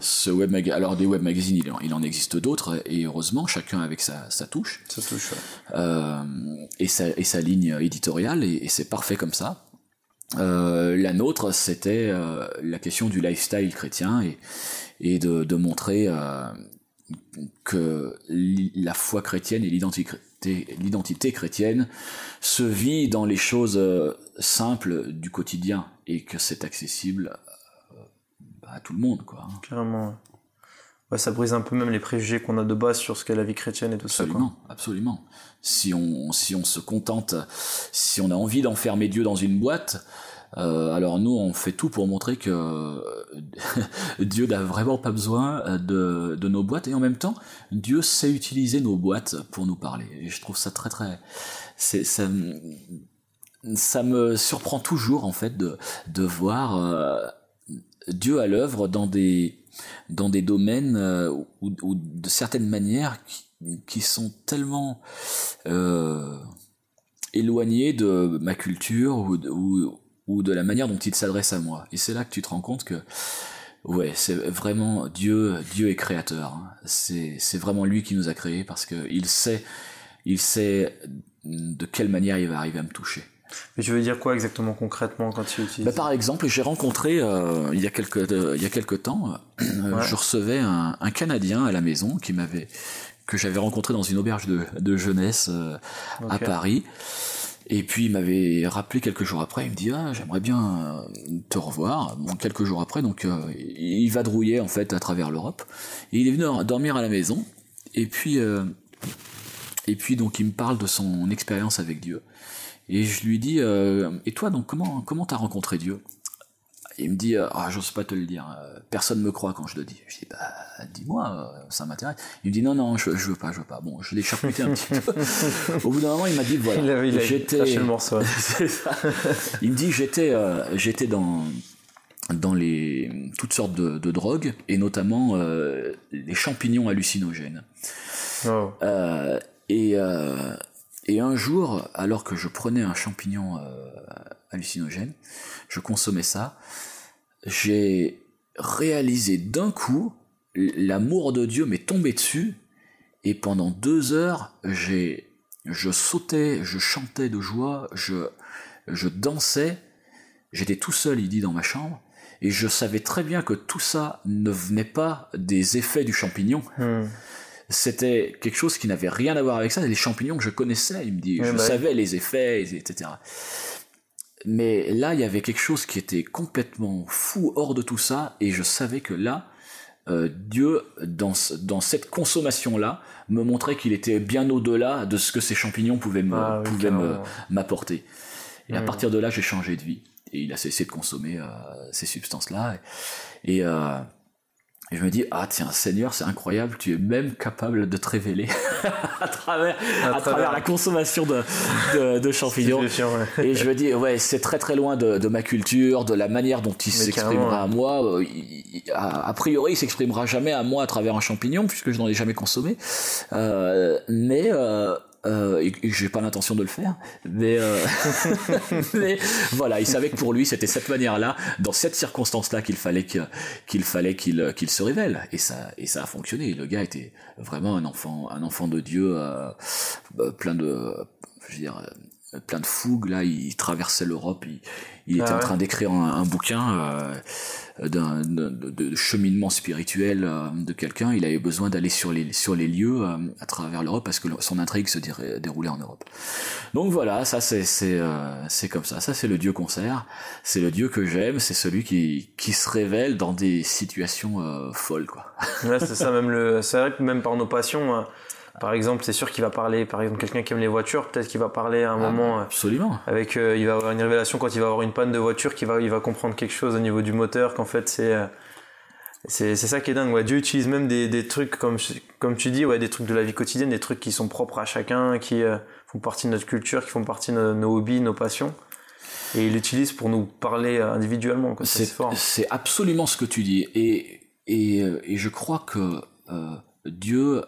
ce web mag- alors des web magazines, il en, il en existe d'autres, et heureusement, chacun avec sa, sa touche Ça touche. ouais. et, sa, et sa ligne éditoriale, et, et c'est parfait comme ça. Euh, la nôtre, c'était euh, la question du lifestyle chrétien et, et de, de montrer euh, que la foi chrétienne et l'identité chrétienne se vit dans les choses simples du quotidien et que c'est accessible à tout le monde quoi. Clairement. ouais. Ouais, ça brise un peu même les préjugés qu'on a de base sur ce qu'est la vie chrétienne et tout ça. Absolument, absolument. Si on, si on se contente, si on a envie d'enfermer Dieu dans une boîte, euh, alors nous, on fait tout pour montrer que euh, [laughs] Dieu n'a vraiment pas besoin de, de nos boîtes, et en même temps, Dieu sait utiliser nos boîtes pour nous parler. Et je trouve ça très très... Ça, me- ça me surprend toujours, en fait, de, de voir euh, Dieu à l'œuvre dans des, dans des domaines euh, ou, de certaines manières qui sont tellement euh, éloignées de ma culture ou de, ou, ou de la manière dont il s'adresse à moi. Et c'est là que tu te rends compte que ouais, c'est vraiment Dieu, Dieu est créateur. hein. C'est c'est vraiment lui qui nous a créés parce que il sait, il sait de quelle manière il va arriver à me toucher. Mais tu veux dire quoi exactement concrètement quand tu utilises Bah, par exemple, j'ai rencontré euh, il y a quelques euh, il y a quelques temps, euh, Ouais. je recevais un, un Canadien à la maison qui m'avait que j'avais rencontré dans une auberge de, de jeunesse euh, à. Paris. Et puis il m'avait rappelé quelques jours après, il me dit ah j'aimerais bien euh, te revoir. Bon quelques jours après donc euh, il vadrouillait en fait à travers l'Europe et il est venu dormir à la maison. Et puis euh, et puis donc il me parle de son expérience avec Dieu. Et je lui dis euh, et toi donc comment comment t'as rencontré Dieu? Il me dit euh, ah j'ose pas te le dire, euh, personne me croit quand je le dis. Je dis bah dis-moi, euh, ça m'intéresse. Il me dit non non je, je veux pas je veux pas. Bon je l'ai charcuté un petit peu. [laughs] Au bout d'un moment il m'a dit voilà j'étais le morceau. [laughs] ça. Il me dit j'étais euh, j'étais dans dans les toutes sortes de, de drogues et notamment euh, les champignons hallucinogènes. Oh. Euh, et et un jour, alors que je prenais un champignon hallucinogène, je consommais ça, j'ai réalisé d'un coup l'amour de Dieu m'est tombé dessus et pendant deux heures j'ai je sautais, je chantais de joie, je je dansais, j'étais tout seul, il dit, dans ma chambre, et je savais très bien que tout ça ne venait pas des effets du champignon. Hmm. C'était quelque chose qui n'avait rien à voir avec ça. Les champignons que je connaissais, il me dit, je bah savais les effets, etc. Mais là, il y avait quelque chose qui était complètement fou hors de tout ça, et je savais que là, euh, Dieu, dans, dans cette consommation-là, me montrait qu'il était bien au-delà de ce que ces champignons pouvaient me- Ah oui, pouvaient me- carrément. m'apporter. Et à Mm. partir de là, j'ai changé de vie. Et il a cessé de consommer euh, ces substances-là. Et, et, euh, et je me dis, ah tiens, Seigneur, c'est incroyable, tu es même capable de te révéler [laughs] à, travers, à, travers la consommation de, de, de champignons. Ouais. Et je me dis, ouais, c'est très très loin de, de ma culture, de la manière dont il s'exprimera à moi. Il- il- a, a priori, il s'exprimera jamais à moi à travers un champignon, puisque je n'en ai jamais consommé. Euh, mais euh, euh, et, et j'ai pas l'intention de le faire, mais, euh, [laughs] mais voilà, il savait que pour lui c'était cette manière-là, dans cette circonstance-là qu'il fallait que, qu'il fallait qu'il qu'il se révèle, et ça et ça a fonctionné. Le gars était vraiment un enfant un enfant de Dieu, euh, plein de je veux dire plein de fougue là, il traversait l'Europe, il, il était Ah en train d'écrire un, un bouquin euh, d'un de, cheminement spirituel euh, de quelqu'un. Il avait besoin d'aller sur les sur les lieux euh, à travers l'Europe parce que son intrigue se déré- déroulait en Europe. Donc voilà, ça c'est c'est euh, c'est comme ça. Ça c'est le Dieu concert. C'est le Dieu que j'aime. C'est celui qui qui se révèle dans des situations euh, folles quoi. Ouais, c'est ça, même le, c'est vrai que même par nos passions, hein, par exemple, c'est sûr qu'il va parler, par exemple, quelqu'un qui aime les voitures, peut-être qu'il va parler à un moment, euh, Absolument. avec, euh, il va avoir une révélation quand il va avoir une panne de voiture, qu'il va, il va comprendre quelque chose au niveau du moteur, qu'en fait, c'est, euh, c'est, ça qui est dingue, ouais. Dieu utilise même des, des trucs, comme, comme tu dis, ouais, des trucs de la vie quotidienne, des trucs qui sont propres à chacun, qui euh, font partie de notre culture, qui font partie de nos, nos hobbies, nos passions. Et il l'utilise pour nous parler individuellement, C'est C'est fort. c'est absolument ce que tu dis. Et, et, et je crois que euh, Dieu,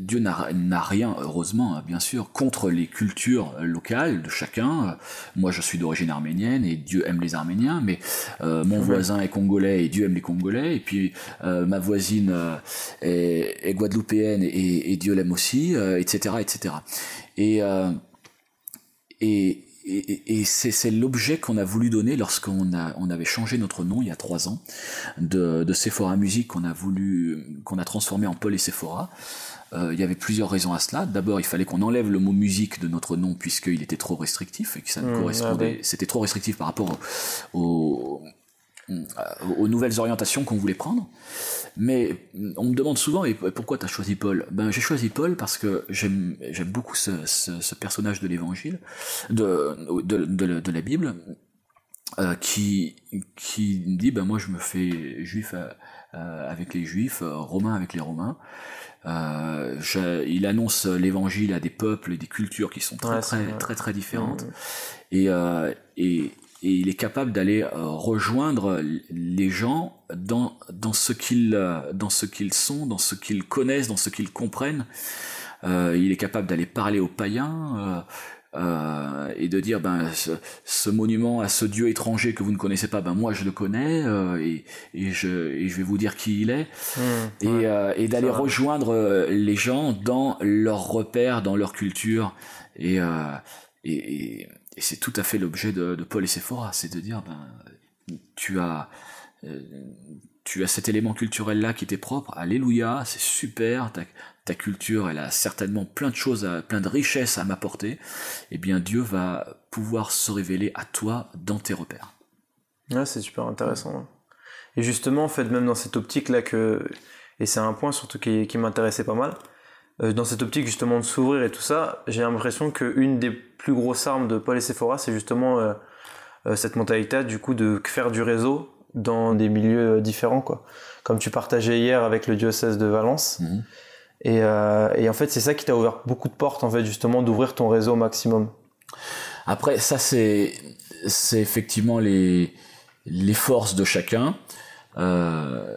Dieu n'a rien, heureusement, hein, bien sûr, contre les cultures locales de chacun. Moi, je suis d'origine arménienne et Dieu aime les Arméniens, mais euh, mon voisin est congolais et Dieu aime les Congolais. Et puis euh, ma voisine euh, est, est guadeloupéenne et, et Dieu l'aime aussi, euh, etc., etc. Et euh, et, et, et c'est, l'objet qu'on a voulu donner lorsqu'on a, on avait changé notre nom il y a trois ans de, de Sephora Music qu'on a voulu, qu'on a transformé en Paul et Sephora. Euh, il y avait plusieurs raisons à cela. D'abord, il fallait qu'on enlève le mot musique de notre nom puisqu'il était trop restrictif et que ça ne Mmh, correspondait, ah oui. c'était trop restrictif par rapport au, au- aux nouvelles orientations qu'on voulait prendre. Mais on me demande souvent, et pourquoi tu as choisi Paul? Ben j'ai choisi Paul parce que j'aime beaucoup ce, ce, ce personnage de l'Évangile, de, de, de, de la Bible, euh, qui qui dit ben moi je me fais juif euh, euh, avec les juifs, euh, romain avec les romains. Euh, je- il annonce l'Évangile à des peuples et des cultures qui sont très Ouais, très, très très différentes Mmh. et, euh, et, et il est capable d'aller euh, rejoindre les gens dans, dans ce qu'ils euh, dans ce qu'ils sont, dans ce qu'ils connaissent, dans ce qu'ils comprennent. Euh, il est capable d'aller parler aux païens euh, euh, et de dire ben ce, ce monument à ce dieu étranger que vous ne connaissez pas, ben moi je le connais euh, et, et je et je vais vous dire qui il est Mmh, et, ouais. euh, et d'aller rejoindre les gens dans leurs repères, dans leur culture. Et, euh, et, et, c'est tout à fait l'objet de, Paul et Sephora, c'est de dire, ben, tu as, euh, tu as cet élément culturel là qui t'est propre, alléluia, c'est super, ta, culture, elle a certainement plein de choses, à- plein de richesses à m'apporter. Et bien Dieu va pouvoir se révéler à toi dans tes repères. Ouais, c'est super intéressant. Et justement, en même dans cette optique-là que, et c'est un point surtout qui, qui m'intéressait pas mal, dans cette optique justement de s'ouvrir et tout ça, j'ai l'impression qu'une des plus grosses armes de Paul et Sephora, c'est justement euh, euh, cette mentalité du coup de faire du réseau dans des milieux euh, différents, quoi. Comme tu partageais hier avec le diocèse de Valence. Mhm. Et, euh, et en fait, c'est ça qui t'a ouvert beaucoup de portes, en fait, justement, d'ouvrir ton réseau au maximum. Après, ça c'est c'est effectivement les les forces de chacun. Euh,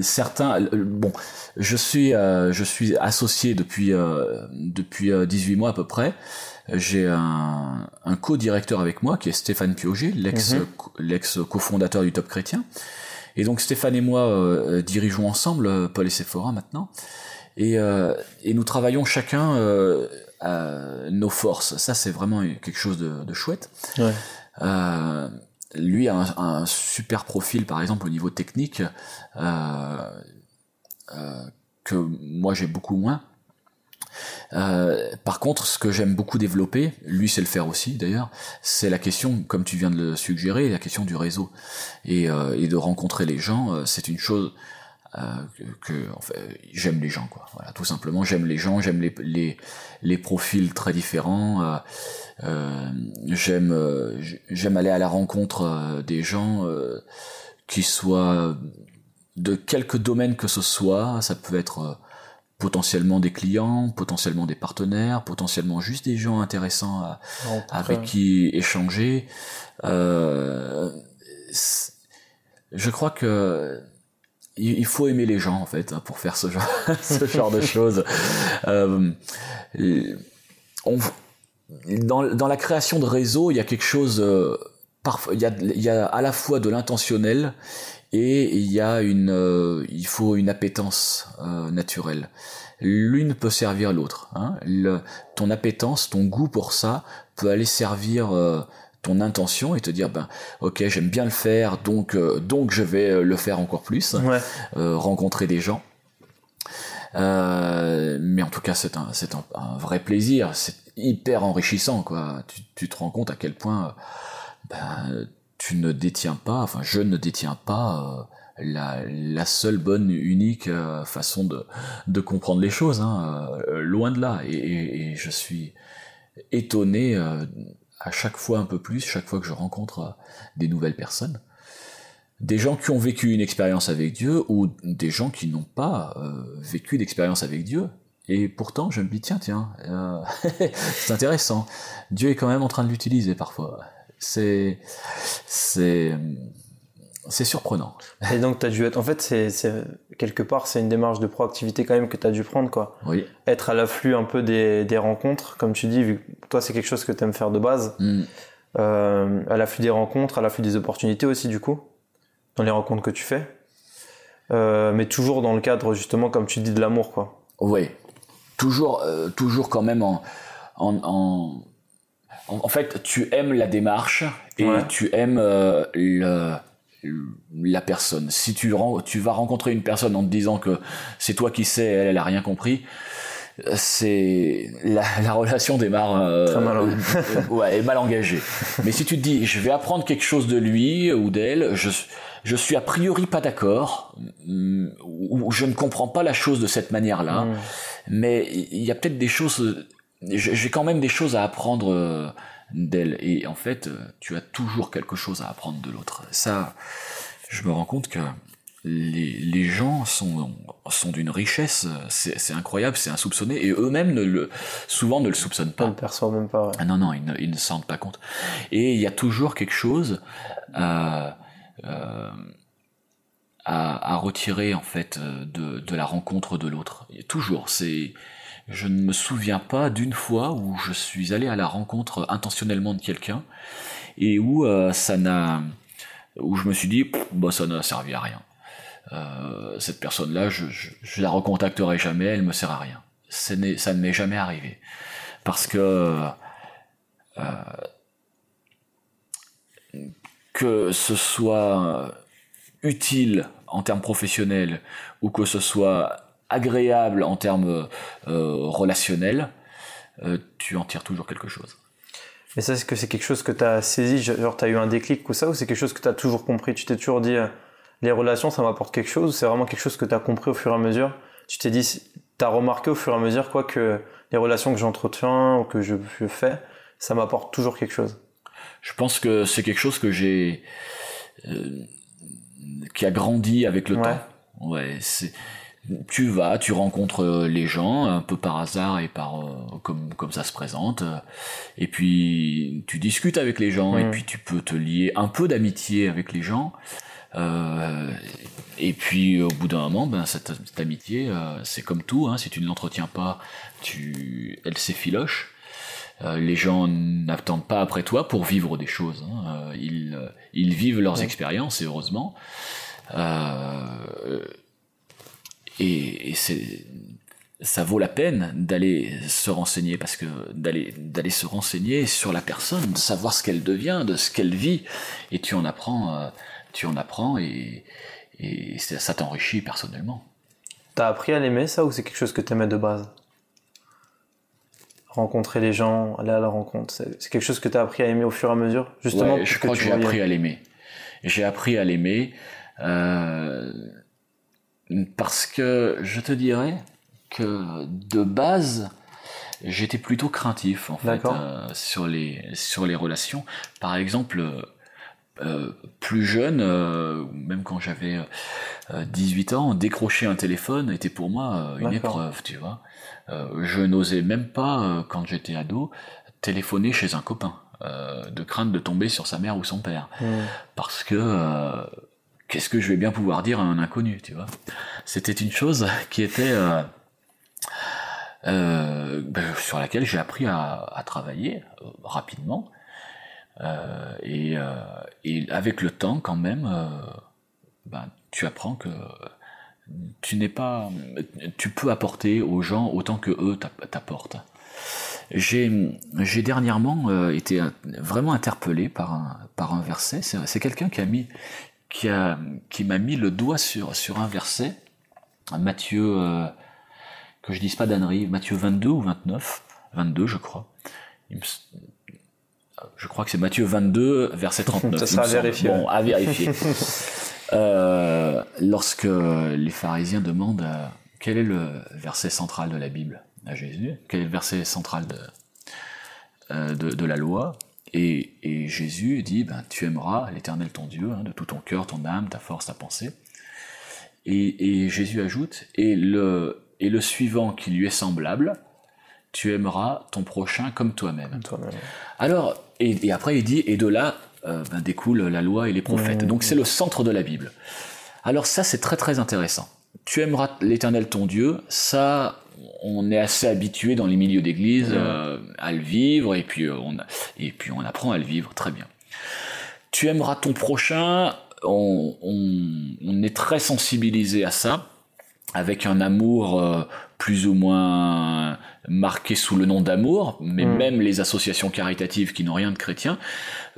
certains, euh, bon, je suis euh, je suis associé depuis euh, depuis euh, 18 mois à peu près. J'ai un, un co-directeur avec moi qui est Stéphane Piogé, l'ex Mhm. l'ex cofondateur du Top Chrétien. Et donc Stéphane et moi euh, dirigeons ensemble euh, Paul et Sephora maintenant. Et, euh, et nous travaillons chacun euh, à nos forces. Ça, c'est vraiment quelque chose de, de chouette. Ouais. Lui a un, super profil, par exemple, au niveau technique, euh, euh, que moi j'ai beaucoup moins. Euh, par contre, ce que j'aime beaucoup développer, lui sait le faire aussi d'ailleurs, c'est la question, comme tu viens de le suggérer, la question du réseau et, de rencontrer les gens. C'est une chose que, que en fait, j'aime les gens, quoi. Voilà, tout simplement, j'aime les gens, j'aime les, les les profils très différents. euh, euh, j'aime euh, j'aime aller à la rencontre euh, des gens euh, qui soient de quelque domaine que ce soit. Ça peut être euh, potentiellement des clients, potentiellement des partenaires, potentiellement juste des gens intéressants à, avec qui échanger. Euh, je crois que il faut aimer les gens en fait hein, pour faire ce genre, [laughs] ce genre de choses. [laughs] Euh, on, dans, dans, la création de réseaux, il y a quelque chose. Euh, il y a, il y a à la fois de l'intentionnel et il y a une, euh, il faut une appétence naturelle. L'une peut servir l'autre. Hein. ton appétence, ton goût pour ça peut aller servir ton intention et te dire ben ok j'aime bien le faire donc donc je vais le faire encore plus. Ouais. rencontrer des gens. mais en tout cas c'est un c'est un, un, vrai plaisir. C'est hyper enrichissant quoi. Tu, tu te rends compte à quel point ben, tu ne détiens pas, enfin je ne détiens pas euh, la, la, seule bonne, unique euh, façon de, de, comprendre les choses, hein, euh, loin de là. Et, et, je suis étonné à chaque fois un peu plus, chaque fois que je rencontre des nouvelles personnes. Des gens qui ont vécu une expérience avec Dieu ou des gens qui n'ont pas vécu d'expérience avec Dieu. Et pourtant, je me dis, tiens, tiens, [laughs] c'est intéressant. Dieu est quand même en train de l'utiliser parfois c'est c'est c'est surprenant. Et donc, tu as dû être. En fait, c'est, quelque part, c'est une démarche de proactivité quand même que tu as dû prendre, quoi. Oui. Être à l'afflux un peu des, des rencontres, comme tu dis, vu que toi, c'est quelque chose que tu aimes faire de base. Mm. Euh, à l'afflux des rencontres, à l'afflux des opportunités aussi, du coup, dans les rencontres que tu fais. Euh, mais toujours dans le cadre, justement, comme tu dis, de l'amour, quoi. Oui. Toujours, euh, toujours quand même en, en, en en, fait, tu aimes la démarche et tu aimes euh, le, la personne. Si tu, tu vas rencontrer une personne en te disant que c'est toi qui sais, elle, elle a rien compris, c'est la, la, relation démarre euh, Très mal, [laughs] ouais, est mal engagée. Mais si tu te dis, je vais apprendre quelque chose de lui ou d'elle, je je suis a priori pas d'accord mm, ou je ne comprends pas la chose de cette manière-là, mm. mais il y a peut-être des choses j'ai quand même des choses à apprendre euh, d'elle. Et en fait, euh, tu as toujours quelque chose à apprendre de l'autre. Ça, je me rends compte que les, les gens sont, sont d'une richesse, c'est incroyable, c'est insoupçonné, et eux-mêmes ne le, souvent ne le soupçonnent pas. Ils ne perçoivent même pas. Ah non, non, ils ne, ils ne rendent pas compte. Et il y a toujours quelque chose à, euh, à, à, retirer en fait de, de la rencontre de l'autre. Toujours, c'est je ne me souviens pas d'une fois où je suis allé à la rencontre intentionnellement de quelqu'un et où euh, ça n'a, où je me suis dit, bah ça n'a servi à rien. Euh, cette personne-là, je, je, la recontacterai jamais, elle me sert à rien. ça ne m'est jamais arrivé parce que euh, que ce soit utile en termes professionnels ou que ce soit agréable en termes euh, relationnels, euh, tu en tires toujours quelque chose. Mais ça, est-ce que c'est quelque chose que tu as saisi, genre tu as eu un déclic ou ça, ou c'est quelque chose que tu as toujours compris? Tu t'es toujours dit, euh, les relations, ça m'apporte quelque chose, ou c'est vraiment quelque chose que tu as compris au fur et à mesure? Tu t'es dit, tu as remarqué au fur et à mesure quoi que les relations que j'entretiens ou que je, fais, ça m'apporte toujours quelque chose? Je pense que c'est quelque chose que j'ai... qui a grandi avec le temps. Ouais, c'est tu vas, tu rencontres euh, les gens un peu par hasard et par euh, comme comme ça se présente, euh, et puis tu discutes avec les gens et mm. puis tu peux te lier un peu d'amitié avec les gens. et puis au bout d'un moment, ben cette, amitié, c'est comme tout, hein, si tu ne l'entretiens pas, tu, elle s'effiloche. les gens n'attendent pas après toi pour vivre des choses. Hein. ils, ils vivent leurs expériences et heureusement. Euh, et, c'est ça vaut la peine d'aller se renseigner parce que d'aller d'aller se renseigner sur la personne, de savoir ce qu'elle devient, de ce qu'elle vit, et tu en apprends, euh, tu en apprends et, et ça t'enrichit personnellement. T'as appris à l'aimer ça ou c'est quelque chose que t'aimais de base? Rencontrer les gens, aller à la rencontre, c'est quelque chose que t'as appris à aimer au fur et à mesure, justement. je crois que, j'ai appris à l'aimer. J'ai appris à l'aimer. Euh, parce que je te dirais que de base, j'étais plutôt craintif en fait euh, sur les sur les relations. Par exemple, euh, plus jeune, euh, même quand j'avais 18 ans, décrocher un téléphone était pour moi une épreuve, tu vois. je n'osais même pas, quand j'étais ado, téléphoner chez un copain, de crainte de tomber sur sa mère ou son père, hmm. parce que qu'est-ce que je vais bien pouvoir dire à un inconnu, tu vois C'était une chose qui était ben, sur laquelle j'ai appris à, travailler rapidement. Et, et, avec le temps, quand même, ben, tu apprends que tu n'es pas, tu peux apporter aux gens autant que eux t'apportent. J'ai, dernièrement euh, été vraiment interpellé par un, par un verset. C'est, quelqu'un qui a mis, qui a, qui m'a mis le doigt sur, sur un verset. Matthieu, euh, que je dise pas d'annerie, Matthieu 22 ou 29, 22 je crois. je crois que c'est Matthieu 22, verset [laughs] 39. Ça sera à vérifier. Bon, à vérifier. [laughs] Euh, lorsque les pharisiens demandent euh, quel est le verset central de la Bible à Jésus, quel est le verset central de, de, la loi, et, et, Jésus dit, ben, tu aimeras l'Éternel ton Dieu hein, de tout ton cœur, ton âme, ta force, ta pensée. Et, et, Jésus ajoute, et le, et le suivant qui lui est semblable, tu aimeras ton prochain comme toi-même. Alors, et, et, après il dit, et de là, euh, ben, découle la loi et les prophètes. Donc c'est le centre de la Bible. Alors ça c'est très très intéressant. Tu aimeras l'Éternel ton Dieu, ça on est assez habitué dans les milieux d'église euh, à le vivre et puis euh, on et puis on apprend à le vivre très bien. Tu aimeras ton prochain, on, on est très sensibilisé à ça avec un amour euh, plus ou moins marqué sous le nom d'amour, mais mm. même les associations caritatives qui n'ont rien de chrétien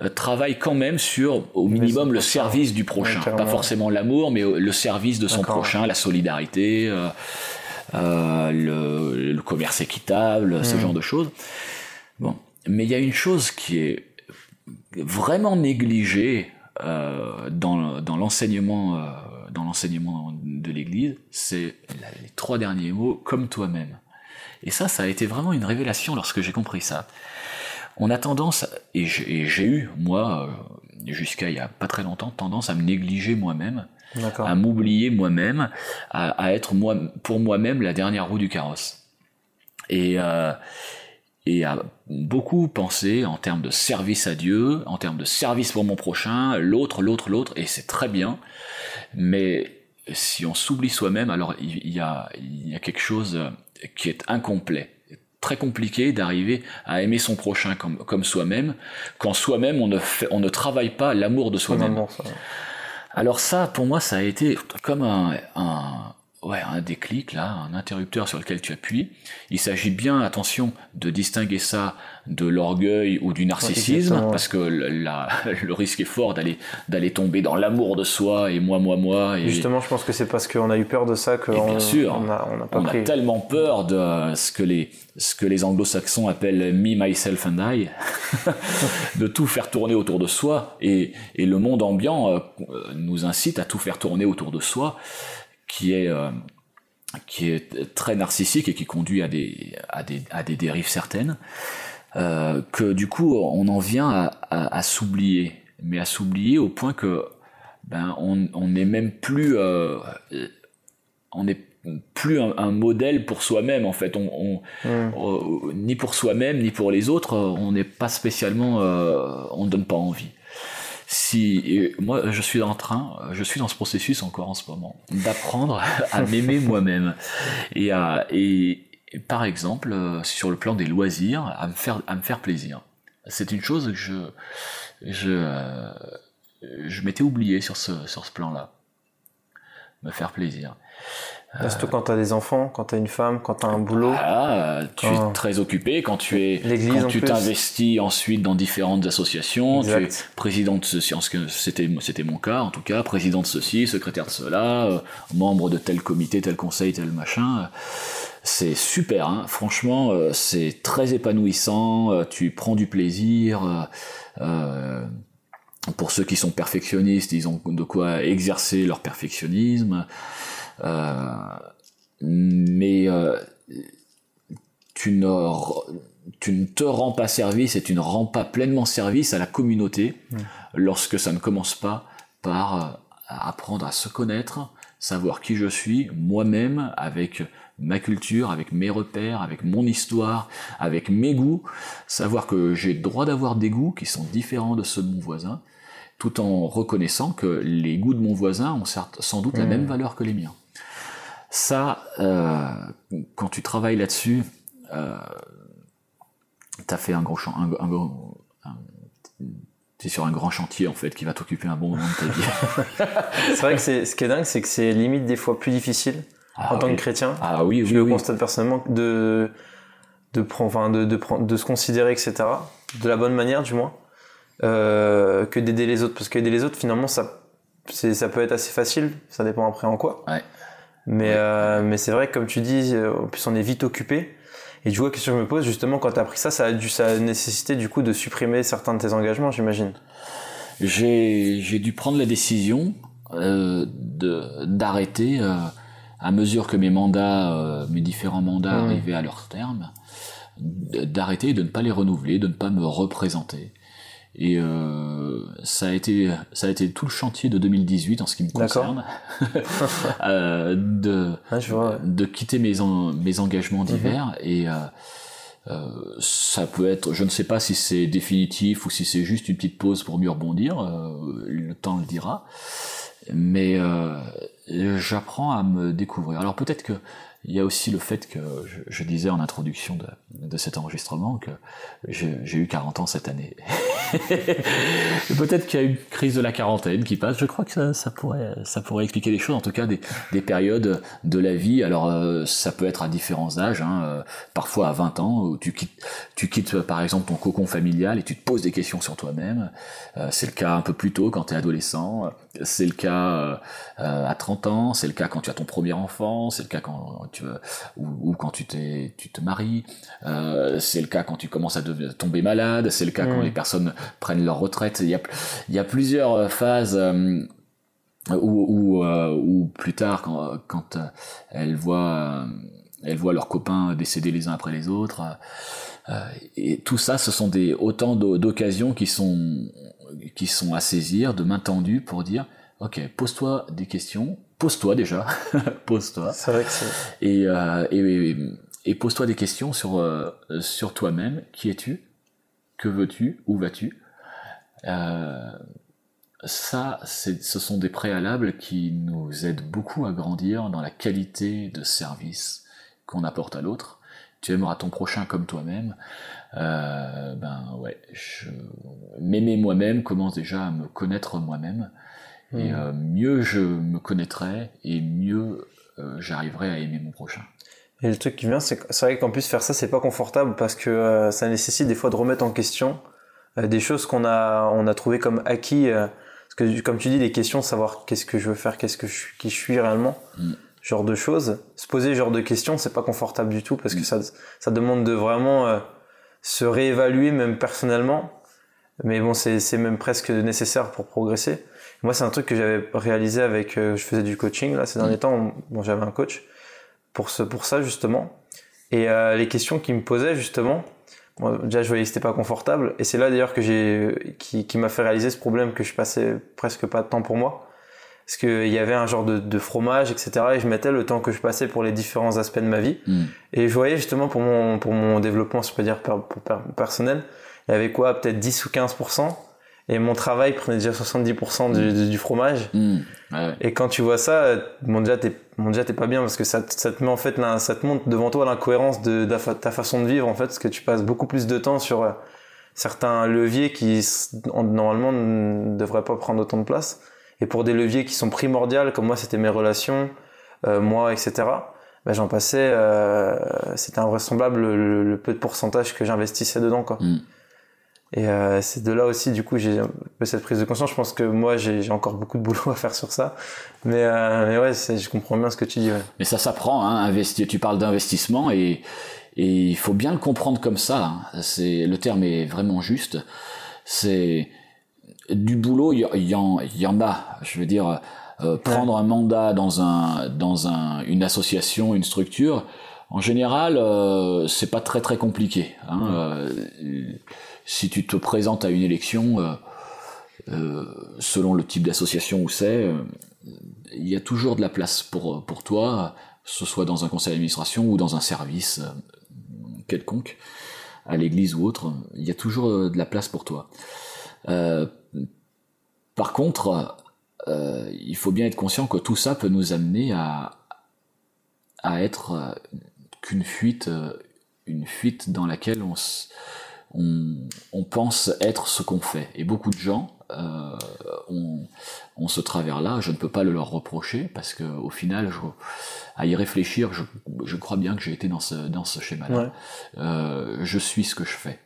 euh, travaillent quand même sur au minimum le service du prochain, pas forcément l'amour, mais le service de son prochain, la solidarité, euh, le, commerce équitable, ce mm. genre de choses. Bon, mais il y a une chose qui est vraiment négligée dans, dans l'enseignement dans l'enseignement de l'Église, c'est les trois derniers mots, comme toi-même. Et ça, ça a été vraiment une révélation lorsque j'ai compris ça. On a tendance, et j'ai eu, moi, euh, jusqu'à il y a pas très longtemps, tendance à me négliger moi-même, à m'oublier moi-même, à, être moi, pour moi-même la dernière roue du carrosse. Et, euh, et à beaucoup penser en termes de service à Dieu, en termes de service pour mon prochain, l'autre, l'autre, l'autre, et c'est très bien. Mais si on s'oublie soi-même, alors il y a, il y a quelque chose qui est incomplet. Très compliqué d'arriver à aimer son prochain comme, comme soi-même, quand soi-même on ne, fait, on ne travaille pas l'amour de soi-même. Alors ça, pour moi, ça a été comme un, ouais, un déclic, là, un interrupteur sur lequel tu appuies. Il s'agit bien, attention, de distinguer ça de l'orgueil ou du narcissisme, parce que la, [laughs] le risque est fort d'aller d'aller tomber dans l'amour de soi et moi, moi, moi. Et... Justement, je pense que c'est parce qu'on a eu peur de ça que bien sûr, on a, on a, pas on a tellement peur de ce que les ce que les anglo-saxons appellent me, myself and I, [laughs] de tout faire tourner autour de soi, et, et le monde ambiant euh, nous incite à tout faire tourner autour de soi qui est euh, qui est très narcissique et qui conduit à des à des, à des dérives certaines euh, que du coup on en vient à, à, s'oublier. Mais à s'oublier au point que ben on on n'est même plus euh, on n'est plus un, modèle pour soi-même en fait. On, on mmh. ni pour soi-même ni pour les autres on n'est pas spécialement on donne pas envie si moi je suis en train, je suis dans ce processus encore en ce moment, d'apprendre [laughs] à m'aimer moi-même et à et, par exemple sur le plan des loisirs, à me faire à me faire plaisir. C'est une chose que je je je m'étais oublié sur ce sur ce plan-là, me faire plaisir. Surtout quand tu as des enfants, quand tu as une femme, quand tu as un boulot. Ah, tu es très occupé quand tu es quand tu t'investis ensuite dans différentes associations, tu es président de ceci, c'était c'était mon cas en tout cas, président de ceci, secrétaire de cela, euh, membre de tel comité, tel conseil, tel machin. C'est super, hein. franchement, euh, c'est très épanouissant. Euh, tu prends du plaisir. pour ceux qui sont perfectionnistes, ils ont de quoi exercer leur perfectionnisme. Euh, mais euh, tu ne, tu ne te rends pas service et tu ne rends pas pleinement service à la communauté lorsque ça ne commence pas par euh, apprendre à se connaître, savoir qui je suis, moi-même, avec ma culture, avec mes repères, avec mon histoire, avec mes goûts, savoir que j'ai le droit d'avoir des goûts qui sont différents de ceux de mon voisin, tout en reconnaissant que les goûts de mon voisin ont certes, sans doute la même valeur que les miens. Ça, euh, quand tu travailles là-dessus, euh, t'as fait un gros champ, un, un gros- un- t'es sur un grand chantier en fait qui va t'occuper un bon moment de ta vie. [laughs] C'est vrai que c'est, ce qui est dingue, c'est que c'est limite des fois plus difficile Ah en tant que chrétien. Ah oui, je oui, le constate personnellement de de prendre, enfin de, de prendre, de se considérer, etc. De la bonne manière, du moins, euh, que d'aider les autres, parce qu'aider les autres, finalement, ça, ça peut être assez facile. Ça dépend après en quoi. Ouais. Mais euh, mais c'est vrai que comme tu dis, euh, en plus on est vite occupé. Et du coup, la question que je me pose, justement, quand tu as appris ça, ça a dû, ça a nécessité du coup de supprimer certains de tes engagements, j'imagine. J'ai j'ai dû prendre la décision euh, de d'arrêter euh, à mesure que mes mandats, euh, mes différents mandats Mm. arrivaient à leur terme, d'arrêter de ne pas les renouveler, de ne pas me représenter. Et euh, ça a été ça a été tout le chantier de 2018 en ce qui me concerne, [laughs] euh, de Ouais, je vois. ouais. de quitter mes, en- mes engagements Mhm. divers et euh, euh, ça peut être, je ne sais pas si c'est définitif ou si c'est juste une petite pause pour mieux rebondir, euh, le temps le dira, mais euh, j'apprends à me découvrir. Alors peut-être que il y a aussi le fait que je, disais en introduction de, de cet enregistrement que j'ai eu 40 ans cette année. [laughs] Peut-être qu'il y a une crise de la quarantaine qui passe. Je crois que ça, pourrait, ça pourrait expliquer les choses. En tout cas, des, des périodes de la vie. Alors, euh, ça peut être à différents âges. Hein, euh, parfois à 20 ans, où tu quittes, tu quittes euh, par exemple ton cocon familial et tu te poses des questions sur toi-même. C'est le cas un peu plus tôt quand tu es adolescent. C'est le cas euh, euh, à 30 ans. C'est le cas quand tu as ton premier enfant. C'est le cas quand tu veux, ou, ou quand tu t'es, tu te maries. Euh, c'est le cas quand tu commences à tomber malade. C'est le cas quand Mm. les personnes prennent leur retraite. Il y a, il y a plusieurs euh, phases. euh, ou, ou, euh, plus tard quand, quand euh, elles voient euh, elles voient leurs copains décéder les uns après les autres euh, et tout ça ce sont des autant d'o- d'occasions qui sont qui sont à saisir de main tendue pour dire ok pose-toi des questions pose-toi déjà [laughs] pose-toi C'est vrai que c'est. et, euh, et, et pose-toi des questions sur, euh, sur toi-même. Qui es-tu? Que veux-tu? Où vas-tu? Euh, Ça, ce sont des préalables qui nous aident beaucoup à grandir dans la qualité de service qu'on apporte à l'autre. Tu aimeras ton prochain comme toi-même. Euh, ben ouais, je... m'aimer moi-même commence déjà à me connaître moi-même. Et Mm. euh, mieux je me connaîtrai et mieux euh, j'arriverai à aimer mon prochain. Et le truc qui vient, c'est c'est vrai qu'en plus faire ça, c'est pas confortable parce que ça nécessite des fois de remettre en question des choses qu'on a, on a trouvé comme acquis. parce que comme tu dis, des questions, savoir qu'est-ce que je veux faire, qu'est-ce que je qui je suis réellement, Mm. genre de choses. Se poser genre de questions, c'est pas confortable du tout parce que Mm. ça, ça demande de vraiment euh, se réévaluer même personnellement. Mais bon, c'est c'est même presque nécessaire pour progresser. Moi, c'est un truc que j'avais réalisé avec, euh, je faisais du coaching là ces derniers temps. Bon, j'avais un coach pour ce, pour ça justement. Et euh, les questions qu'il me posait justement, moi, déjà je voyais que c'était pas confortable. Et c'est là d'ailleurs que j'ai, qui, qui m'a fait réaliser ce problème que je passais presque pas de temps pour moi. Parce qu'il y avait un genre de, de fromage, etc. Et je mettais le temps que je passais pour les différents aspects de ma vie. Mm. Et je voyais justement pour mon, pour mon développement, je peux dire per- pour per- personnel, il y avait quoi, peut-être 10 ou 15%. Et mon travail prenait déjà 70% du, du, du fromage. Mm. Ouais. Et quand tu vois ça, bon déjà t'es, bon déjà t'es pas bien parce que ça, te- ça te met en fait, là, ça te montre devant toi l'incohérence de, ta façon de vivre en fait, parce que tu passes beaucoup plus de temps sur euh, certains leviers qui normalement ne devraient pas prendre autant de place. Et pour des leviers qui sont primordiaux, comme moi c'était mes relations, euh, moi, etc. Ben, j'en passais, euh, c'était invraisemblable le, le- le peu de pourcentage que j'investissais dedans quoi. Mm. Et euh, c'est de là aussi, du coup, j'ai un peu cette prise de conscience. Je pense que moi, j'ai encore beaucoup de boulot à faire sur ça. Mais, euh, mais ouais, je comprends bien ce que tu dis. Ouais. Mais ça s'apprend, hein, investir. Tu parles d'investissement et, et il faut bien le comprendre comme ça. hein. C'est le terme est vraiment juste. C'est du boulot, il y, en, y en a. Je veux dire, euh, prendre un mandat dans un dans un une association, une structure. En général, euh, c'est pas très très compliqué. Hein. Euh, si tu te présentes à une élection, euh, selon le type d'association où c'est, il y a toujours de la place pour, pour toi, que ce soit dans un conseil d'administration ou dans un service quelconque, à l'église ou autre, il y a toujours de la place pour toi. Euh, par contre, euh, il faut bien être conscient que tout ça peut nous amener à, à être euh, qu'une fuite, euh, une fuite dans laquelle on, on, on pense être ce qu'on fait. Et beaucoup de gens euh, ont, ont, ce travers-là. Je ne peux pas le leur reprocher parce que au final, je, à y réfléchir, je, je crois bien que j'ai été dans ce, dans ce schéma-là. Ouais. Euh, je suis ce que je fais.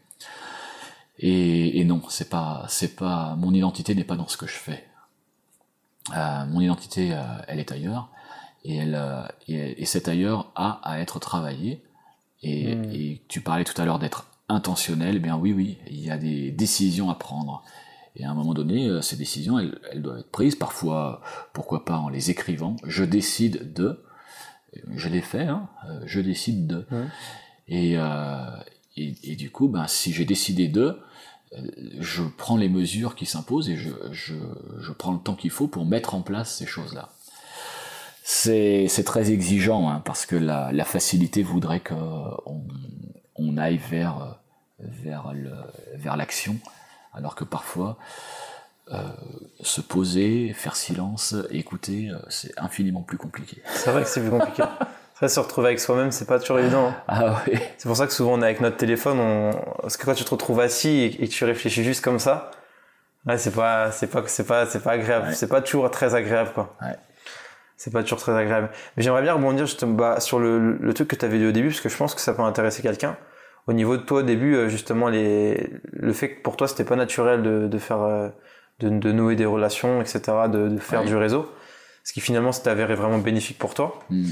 Et, et non, c'est pas, c'est pas, mon identité n'est pas dans ce que je fais. Euh, mon identité, euh, elle est ailleurs, et elle, euh, et, et cet ailleurs a à être travaillé. Et, Mm. et tu parlais tout à l'heure d'être intentionnel, eh bien oui, oui, il y a des décisions à prendre. Et à un moment donné, ces décisions, elles, elles doivent être prises, parfois, pourquoi pas en les écrivant. Je décide de, je l'ai fait, hein, je décide de. Et, et, et du coup, ben, si j'ai décidé de, je prends les mesures qui s'imposent et je, je, je prends le temps qu'il faut pour mettre en place ces choses-là. C'est très exigeant hein, parce que la, la facilité voudrait qu'on on aille vers, vers le- vers l'action, alors que parfois euh, se poser, faire silence, écouter, euh, c'est infiniment plus compliqué. C'est vrai que c'est plus compliqué. [laughs] Ça, se retrouver avec soi-même, c'est pas toujours évident. hein. Ah oui. C'est pour ça que souvent on est avec notre téléphone, on... parce que quand tu te retrouves assis et, que tu réfléchis juste comme ça, ouais, c'est pas, c'est pas, c'est pas, c'est pas agréable. Ouais. C'est pas toujours très agréable, quoi. Ouais. C'est pas toujours très agréable. Mais j'aimerais bien rebondir justement bah, sur le, le truc que tu avais dit au début, parce que je pense que ça peut intéresser quelqu'un. Au niveau de toi au début, euh, justement, les... le fait que pour toi c'était pas naturel de, de faire, euh, de, de nouer des relations, etc., de, de faire Ouais. du réseau, ce qui finalement s'est avéré vraiment bénéfique pour toi Mm.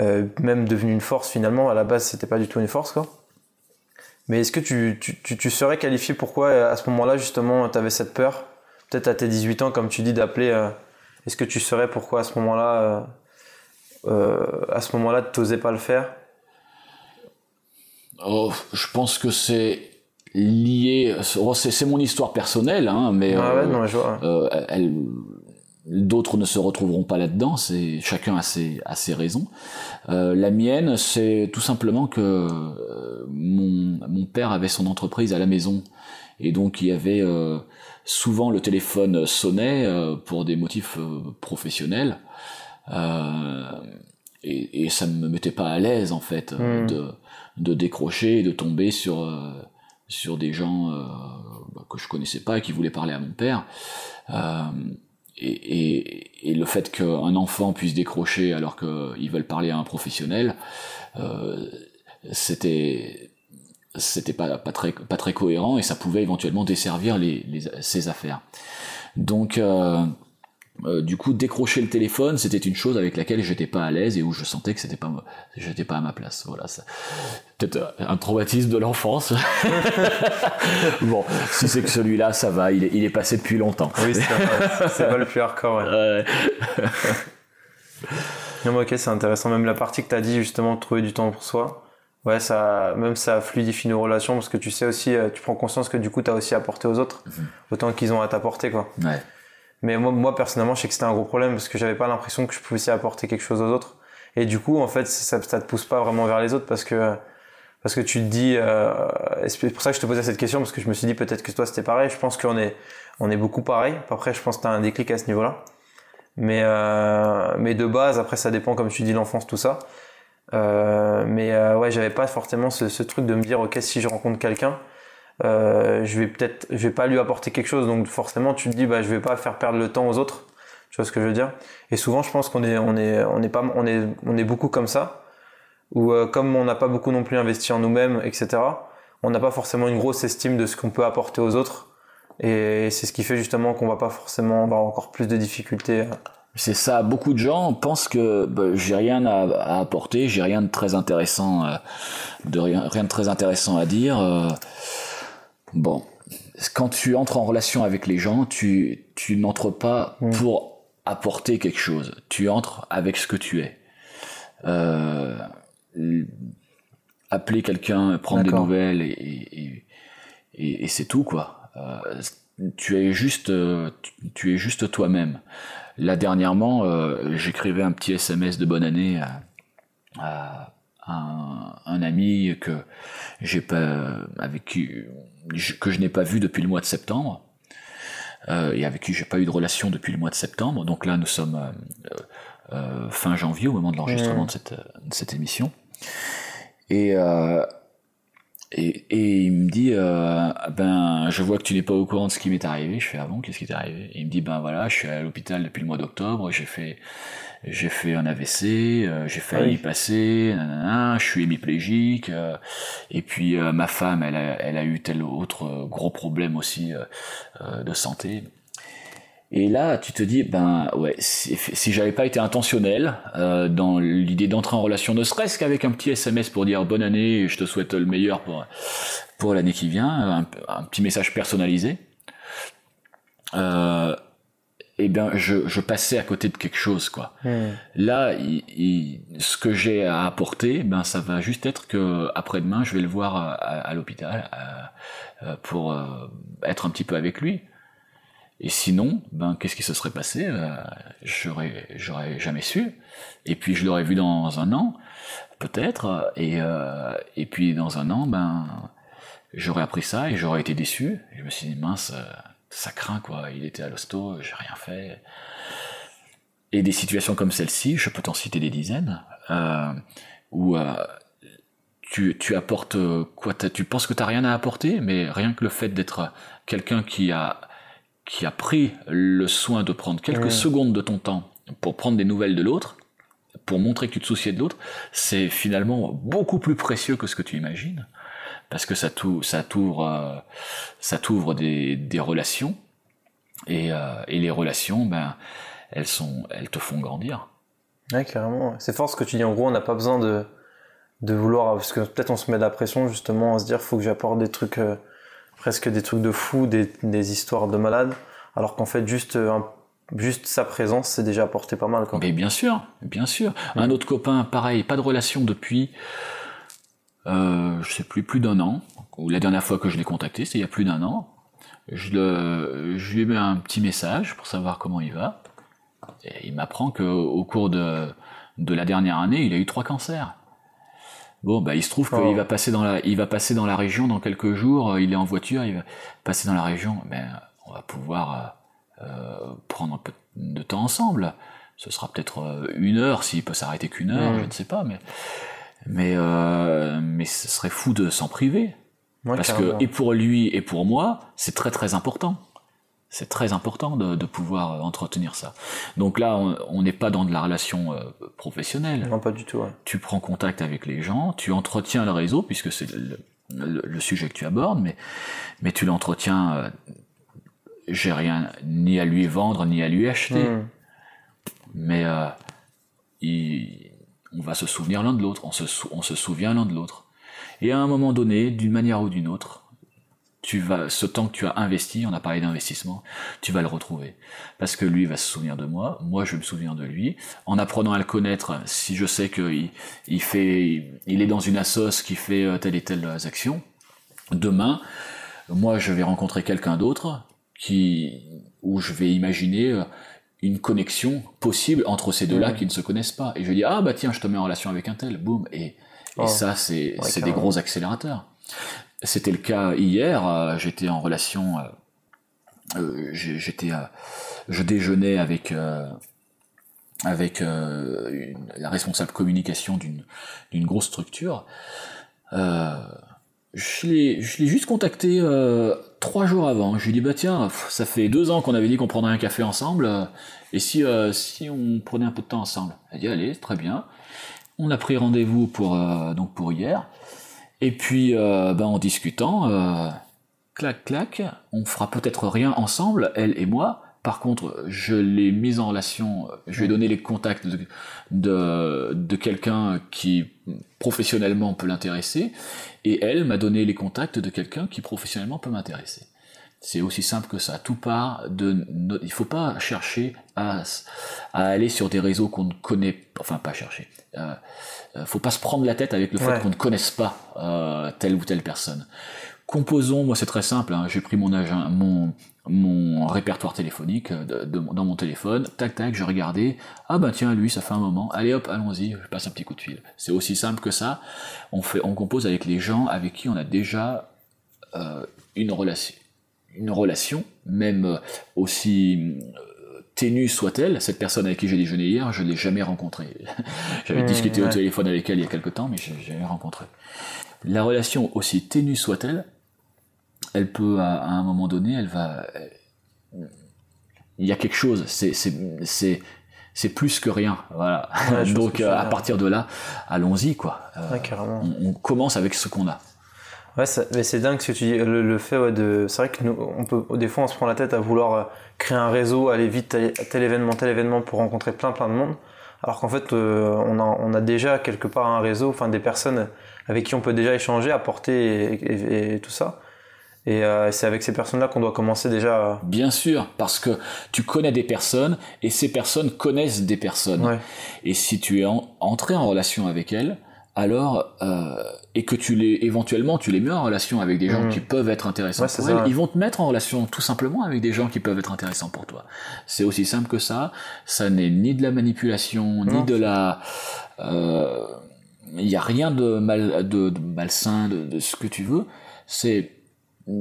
Euh, même devenu une force finalement. À la base, c'était pas du tout une force, quoi. Mais est-ce que tu, tu, tu, tu serais qualifié pourquoi euh, à ce moment-là, justement, tu avais cette peur? Peut-être à tes 18 ans, comme tu dis, d'appeler. euh, est-ce que tu saurais pourquoi à ce moment-là, euh, à ce moment-là, tu n'osais pas le faire? Oh, je pense que c'est lié. oh, c'est mon histoire personnelle, hein, mais Ah ouais, non, je vois. elle- d'autres ne se retrouveront pas là-dedans. C'est chacun a ses, a ses raisons. Euh, la mienne, c'est tout simplement que euh, mon, mon père avait son entreprise à la maison et donc il y avait euh, souvent le téléphone sonnait euh, pour des motifs euh, professionnels. Euh, et, et ça ne me mettait pas à l'aise en fait Hmm. de, de décrocher et de tomber sur euh, sur des gens euh, bah, que je connaissais pas et qui voulaient parler à mon père. Et, et, et le fait qu'un enfant puisse décrocher alors qu'ils veulent parler à un professionnel, euh, c'était c'était pas, pas très pas très cohérent et ça pouvait éventuellement desservir les, les ses affaires. Donc euh, euh, du coup, décrocher le téléphone, c'était une chose avec laquelle j'étais pas à l'aise et où je sentais que c'était pas, j'étais pas à ma place. Voilà, ça- peut-être un traumatisme de l'enfance. [laughs] bon, si c'est que celui-là, ça va, il est, il est passé depuis longtemps. Oui, c'est pas, le plus hardcore. Ouais. [laughs] Non, mais ok, c'est intéressant. Même la partie que tu as dit, justement, de trouver du temps pour soi. Ouais, ça, même ça fluidifie nos relations parce que tu sais aussi, euh, tu prends conscience que du coup, tu as aussi apporté aux autres Mhm. autant qu'ils ont à t'apporter, quoi. ouais. Mais moi, personnellement, je sais que c'était un gros problème parce que j'avais pas l'impression que je pouvais aussi apporter quelque chose aux autres. Et du coup, en fait, ça, ça te pousse pas vraiment vers les autres parce que, parce que tu te dis, euh, c'est pour ça que je te posais cette question parce que je me suis dit peut-être que toi c'était pareil. Je pense qu'on est, on est beaucoup pareil. Après, je pense que t'as un déclic à ce niveau-là. Mais, euh, mais de base, après, ça dépend, comme tu dis, l'enfance, tout ça. Euh, mais euh, ouais, j'avais pas forcément ce truc de me dire, ok, si je rencontre quelqu'un, euh, je vais peut-être, je vais pas lui apporter quelque chose, donc forcément, tu te dis, bah, je vais pas faire perdre le temps aux autres. Tu vois ce que je veux dire? Et souvent, je pense qu'on est, on est, on est pas, on est, on est beaucoup comme ça, où euh, comme on n'a pas beaucoup non plus investi en nous-mêmes, etc. On n'a pas forcément une grosse estime de ce qu'on peut apporter aux autres, et c'est ce qui fait justement qu'on va pas forcément avoir encore plus de difficultés. C'est ça. Beaucoup de gens pensent que bah, j'ai rien à, à apporter, j'ai rien de très intéressant, euh, de rien, rien de très intéressant à dire. Bon, quand tu entres en relation avec les gens, tu, tu n'entres pas Mm. pour apporter quelque chose. Tu entres avec ce que tu es. Euh, appeler quelqu'un, prendre des nouvelles et, et, et, et- et c'est tout quoi. Euh, tu es juste, euh, tu, tu es juste toi-même. Là dernièrement, euh, j'écrivais un petit SMS de bonne année à, à un, un ami que j'ai pas avec qui que je n'ai pas vu depuis le mois de septembre. et avec qui j'ai pas eu de relation depuis le mois de septembre. Donc là, nous sommes fin janvier au moment de l'enregistrement de, cette, de cette émission. Et et, et, il me dit, euh, ben, je vois que tu n'es pas au courant de ce qui m'est arrivé. Je fais, ah bon, qu'est-ce qui t'est arrivé? Et Il me dit, ben voilà, je suis à l'hôpital depuis le mois d'octobre, j'ai fait, j'ai fait un AVC, euh, j'ai failli y passer, nanana, je suis hémiplégique, euh, et puis euh, ma femme, elle a, elle a eu tel autre gros problème aussi de santé. Et là, tu te dis, ben ouais, si, si j'avais pas été intentionnel dans l'idée d'entrer en relation, ne serait-ce qu'avec un petit SMS pour dire bonne année, je te souhaite le meilleur pour pour l'année qui vient, un, petit message personnalisé, euh, eh bien, je, je, passais à côté de quelque chose, quoi. Hmm. Là, il, ce que j'ai à apporter, ben ça va juste être que après-demain, je vais le voir à, à l'hôpital euh, pour euh, être un petit peu avec lui et sinon, ben qu'est-ce qui se serait passé euh, J'aurais, j'aurais jamais su. Et puis je l'aurais vu dans un an, peut-être. Et euh, et puis dans un an, ben j'aurais appris ça et j'aurais été déçu. Et je me suis dit mince, euh, ça craint quoi. Il était à l'hosto, j'ai rien fait. Et des situations comme celle-ci, je peux t'en citer des dizaines, euh, où euh, tu, tu apportes quoi Tu penses que tu n'as rien à apporter, mais rien que le fait d'être quelqu'un qui a qui a pris le soin de prendre quelques secondes de ton temps pour prendre des nouvelles de l'autre, pour montrer que tu te souciais de l'autre, c'est finalement beaucoup plus précieux que ce que tu imagines, parce que ça t'ouvre, ça t'ouvre, euh, ça t'ouvre des, des, relations, et, euh, et, les relations, ben, elles sont, elles te font grandir. Ouais, carrément. C'est fort ce que tu dis. En gros, on n'a pas besoin de, de vouloir, parce que peut-être on se met de la pression justement à se dire, faut que j'apporte des trucs. Euh, presque des trucs de fou, des, des histoires de malades, alors qu'en fait juste euh, juste sa présence c'est déjà apporté pas mal. Mais bien sûr, bien sûr. Un autre copain, pareil, pas de relation depuis, euh, je sais plus, plus d'un an. Ou la dernière fois que je l'ai contacté, c'est il y a plus d'un an. Je, le, je lui ai mis un petit message pour savoir comment il va. Et il m'apprend qu'au cours de, de la dernière année, il a eu trois cancers. Bon, bah, il se trouve qu'il oh. va passer dans la, il va passer dans la région dans quelques jours. Euh, il est en voiture, il va passer dans la région. Ben, on va pouvoir euh, euh prendre un peu de temps ensemble. Ce sera peut-être une heure s'il peut s'arrêter qu'une heure, je ne sais pas, mais mais euh, mais ce serait fou de s'en priver. parce que et pour lui et pour moi, c'est très très important. C'est très important de, de, pouvoir euh, entretenir ça. Donc là, on n'est pas dans de la relation euh, professionnelle. Non, pas du tout. Tu prends contact avec les gens, tu entretiens le réseau, puisque c'est le, le, sujet que tu abordes, mais, mais tu l'entretiens. Euh, J'ai rien ni à lui vendre, ni à lui acheter. Hmm. Mais il, on va se souvenir l'un de l'autre, on se, souvient l'un de l'autre. Et à un moment donné, d'une manière ou d'une autre, tu vas, ce temps que tu as investi, on a parlé d'investissement, tu vas le retrouver. Parce que lui va se souvenir de moi, moi je me souviens de lui. En apprenant à le connaître, si je sais qu'il il fait, il est dans une assoce qui fait euh, telle et telle action, demain, moi je vais rencontrer quelqu'un d'autre qui, où je vais imaginer euh, une connexion possible entre ces deux-là qui ne se connaissent pas. Et je dis, ah bah tiens, je te mets en relation avec un tel, boum. Et, et oh. ça, c'est c'est des gros accélérateurs. C'était le cas hier. Euh, j'étais en relation. Euh, euh, j'étais, je déjeunais avec avec la responsable communication d'une d'une grosse structure. je l'ai juste contacté trois jours avant. Je lui dit bah tiens, ça fait deux ans qu'on avait dit qu'on prendrait un café ensemble. et si si on prenait un peu de temps ensemble Elle dit allez, très bien. On a pris rendez-vous pour donc pour hier. Et puis, euh, ben, en discutant, euh, clac, clac, on fera peut-être rien ensemble, elle et moi. Par contre, je l'ai mise en relation, je lui ai donné les contacts de, de, de quelqu'un qui professionnellement peut l'intéresser, et elle m'a donné les contacts de quelqu'un qui professionnellement peut m'intéresser. C'est aussi simple que ça. Tout part de, il faut pas chercher à, à aller sur des réseaux qu'on ne connaît, enfin pas chercher. Euh, euh, faut pas se prendre la tête avec le fait qu'on ne connaisse pas euh, telle ou telle personne. Composons, moi c'est très simple, hein, j'ai pris mon, agent, mon, mon répertoire téléphonique euh, de, dans mon téléphone, tac tac, je regardais, ah bah tiens lui ça fait un moment, allez hop, allons-y, je passe un petit coup de fil. C'est aussi simple que ça, on, fait, on compose avec les gens avec qui on a déjà euh, une relation une relation, même aussi ténue soit-elle, cette personne avec qui j'ai déjeuné hier, je ne l'ai jamais rencontrée. [laughs] J'avais Mmh, discuté au téléphone avec elle il y a quelque temps, mais je l'ai jamais rencontrée. La relation, aussi ténue soit-elle, elle peut, à, à un moment donné, elle va... Il y a quelque chose, c'est, c'est, c'est, c'est plus que rien. Voilà. Ouais, [laughs] Donc, euh, à partir de là, allons-y, quoi. Euh, Ouais, on, on commence avec ce qu'on a. Ouais, ça- mais c'est dingue ce que tu dis. Le, le fait ouais, de. C'est vrai que nous, on peut, des fois, on se prend la tête à vouloir euh, créer un réseau, aller vite, tel, tel événement, tel événement pour rencontrer plein, plein de monde. Alors qu'en fait, euh, on, a, on a déjà quelque part un réseau, enfin des personnes avec qui on peut déjà échanger, apporter et, et- et tout ça. Et euh, c'est avec ces personnes-là qu'on doit commencer déjà. Bien sûr, parce que tu connais des personnes et ces personnes connaissent des personnes. Ouais. Et si tu es en- entré en relation avec elles, alors euh, et que tu les éventuellement tu les mets en relation avec des gens Mhm. qui peuvent être intéressants Ouais, pour ça, elles, ouais. ils vont te mettre en relation tout simplement avec des gens qui peuvent être intéressants pour toi. C'est aussi simple que ça. Ça n'est ni de la manipulation, ni Non, de la euh, il n'y a rien de mal de, de malsain de, de ce que tu veux. C'est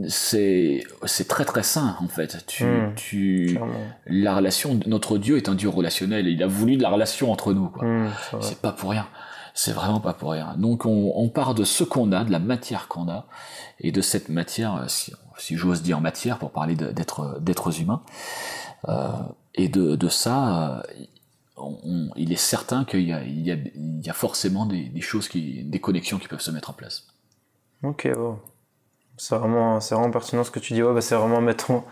c'est c'est très très sain en fait. Tu Mhm. tu la relation notre Dieu est un Dieu relationnel. Il a voulu de la relation entre nous quoi. Mmh, c'est pas pour rien. C'est vraiment pas pour rien. Donc on, on part de ce qu'on a, de la matière qu'on a, et de cette matière, euh, si, si j'ose dire matière pour parler d'être d'êtres humains, euh, et de, de ça, euh, on- on- il est certain qu'il y a, il y a, il y a forcément des, des choses qui, des connexions qui peuvent se mettre en place. Ok, bon. C'est vraiment, c'est vraiment pertinent ce que tu dis. Ouais, bah, c'est vraiment mettons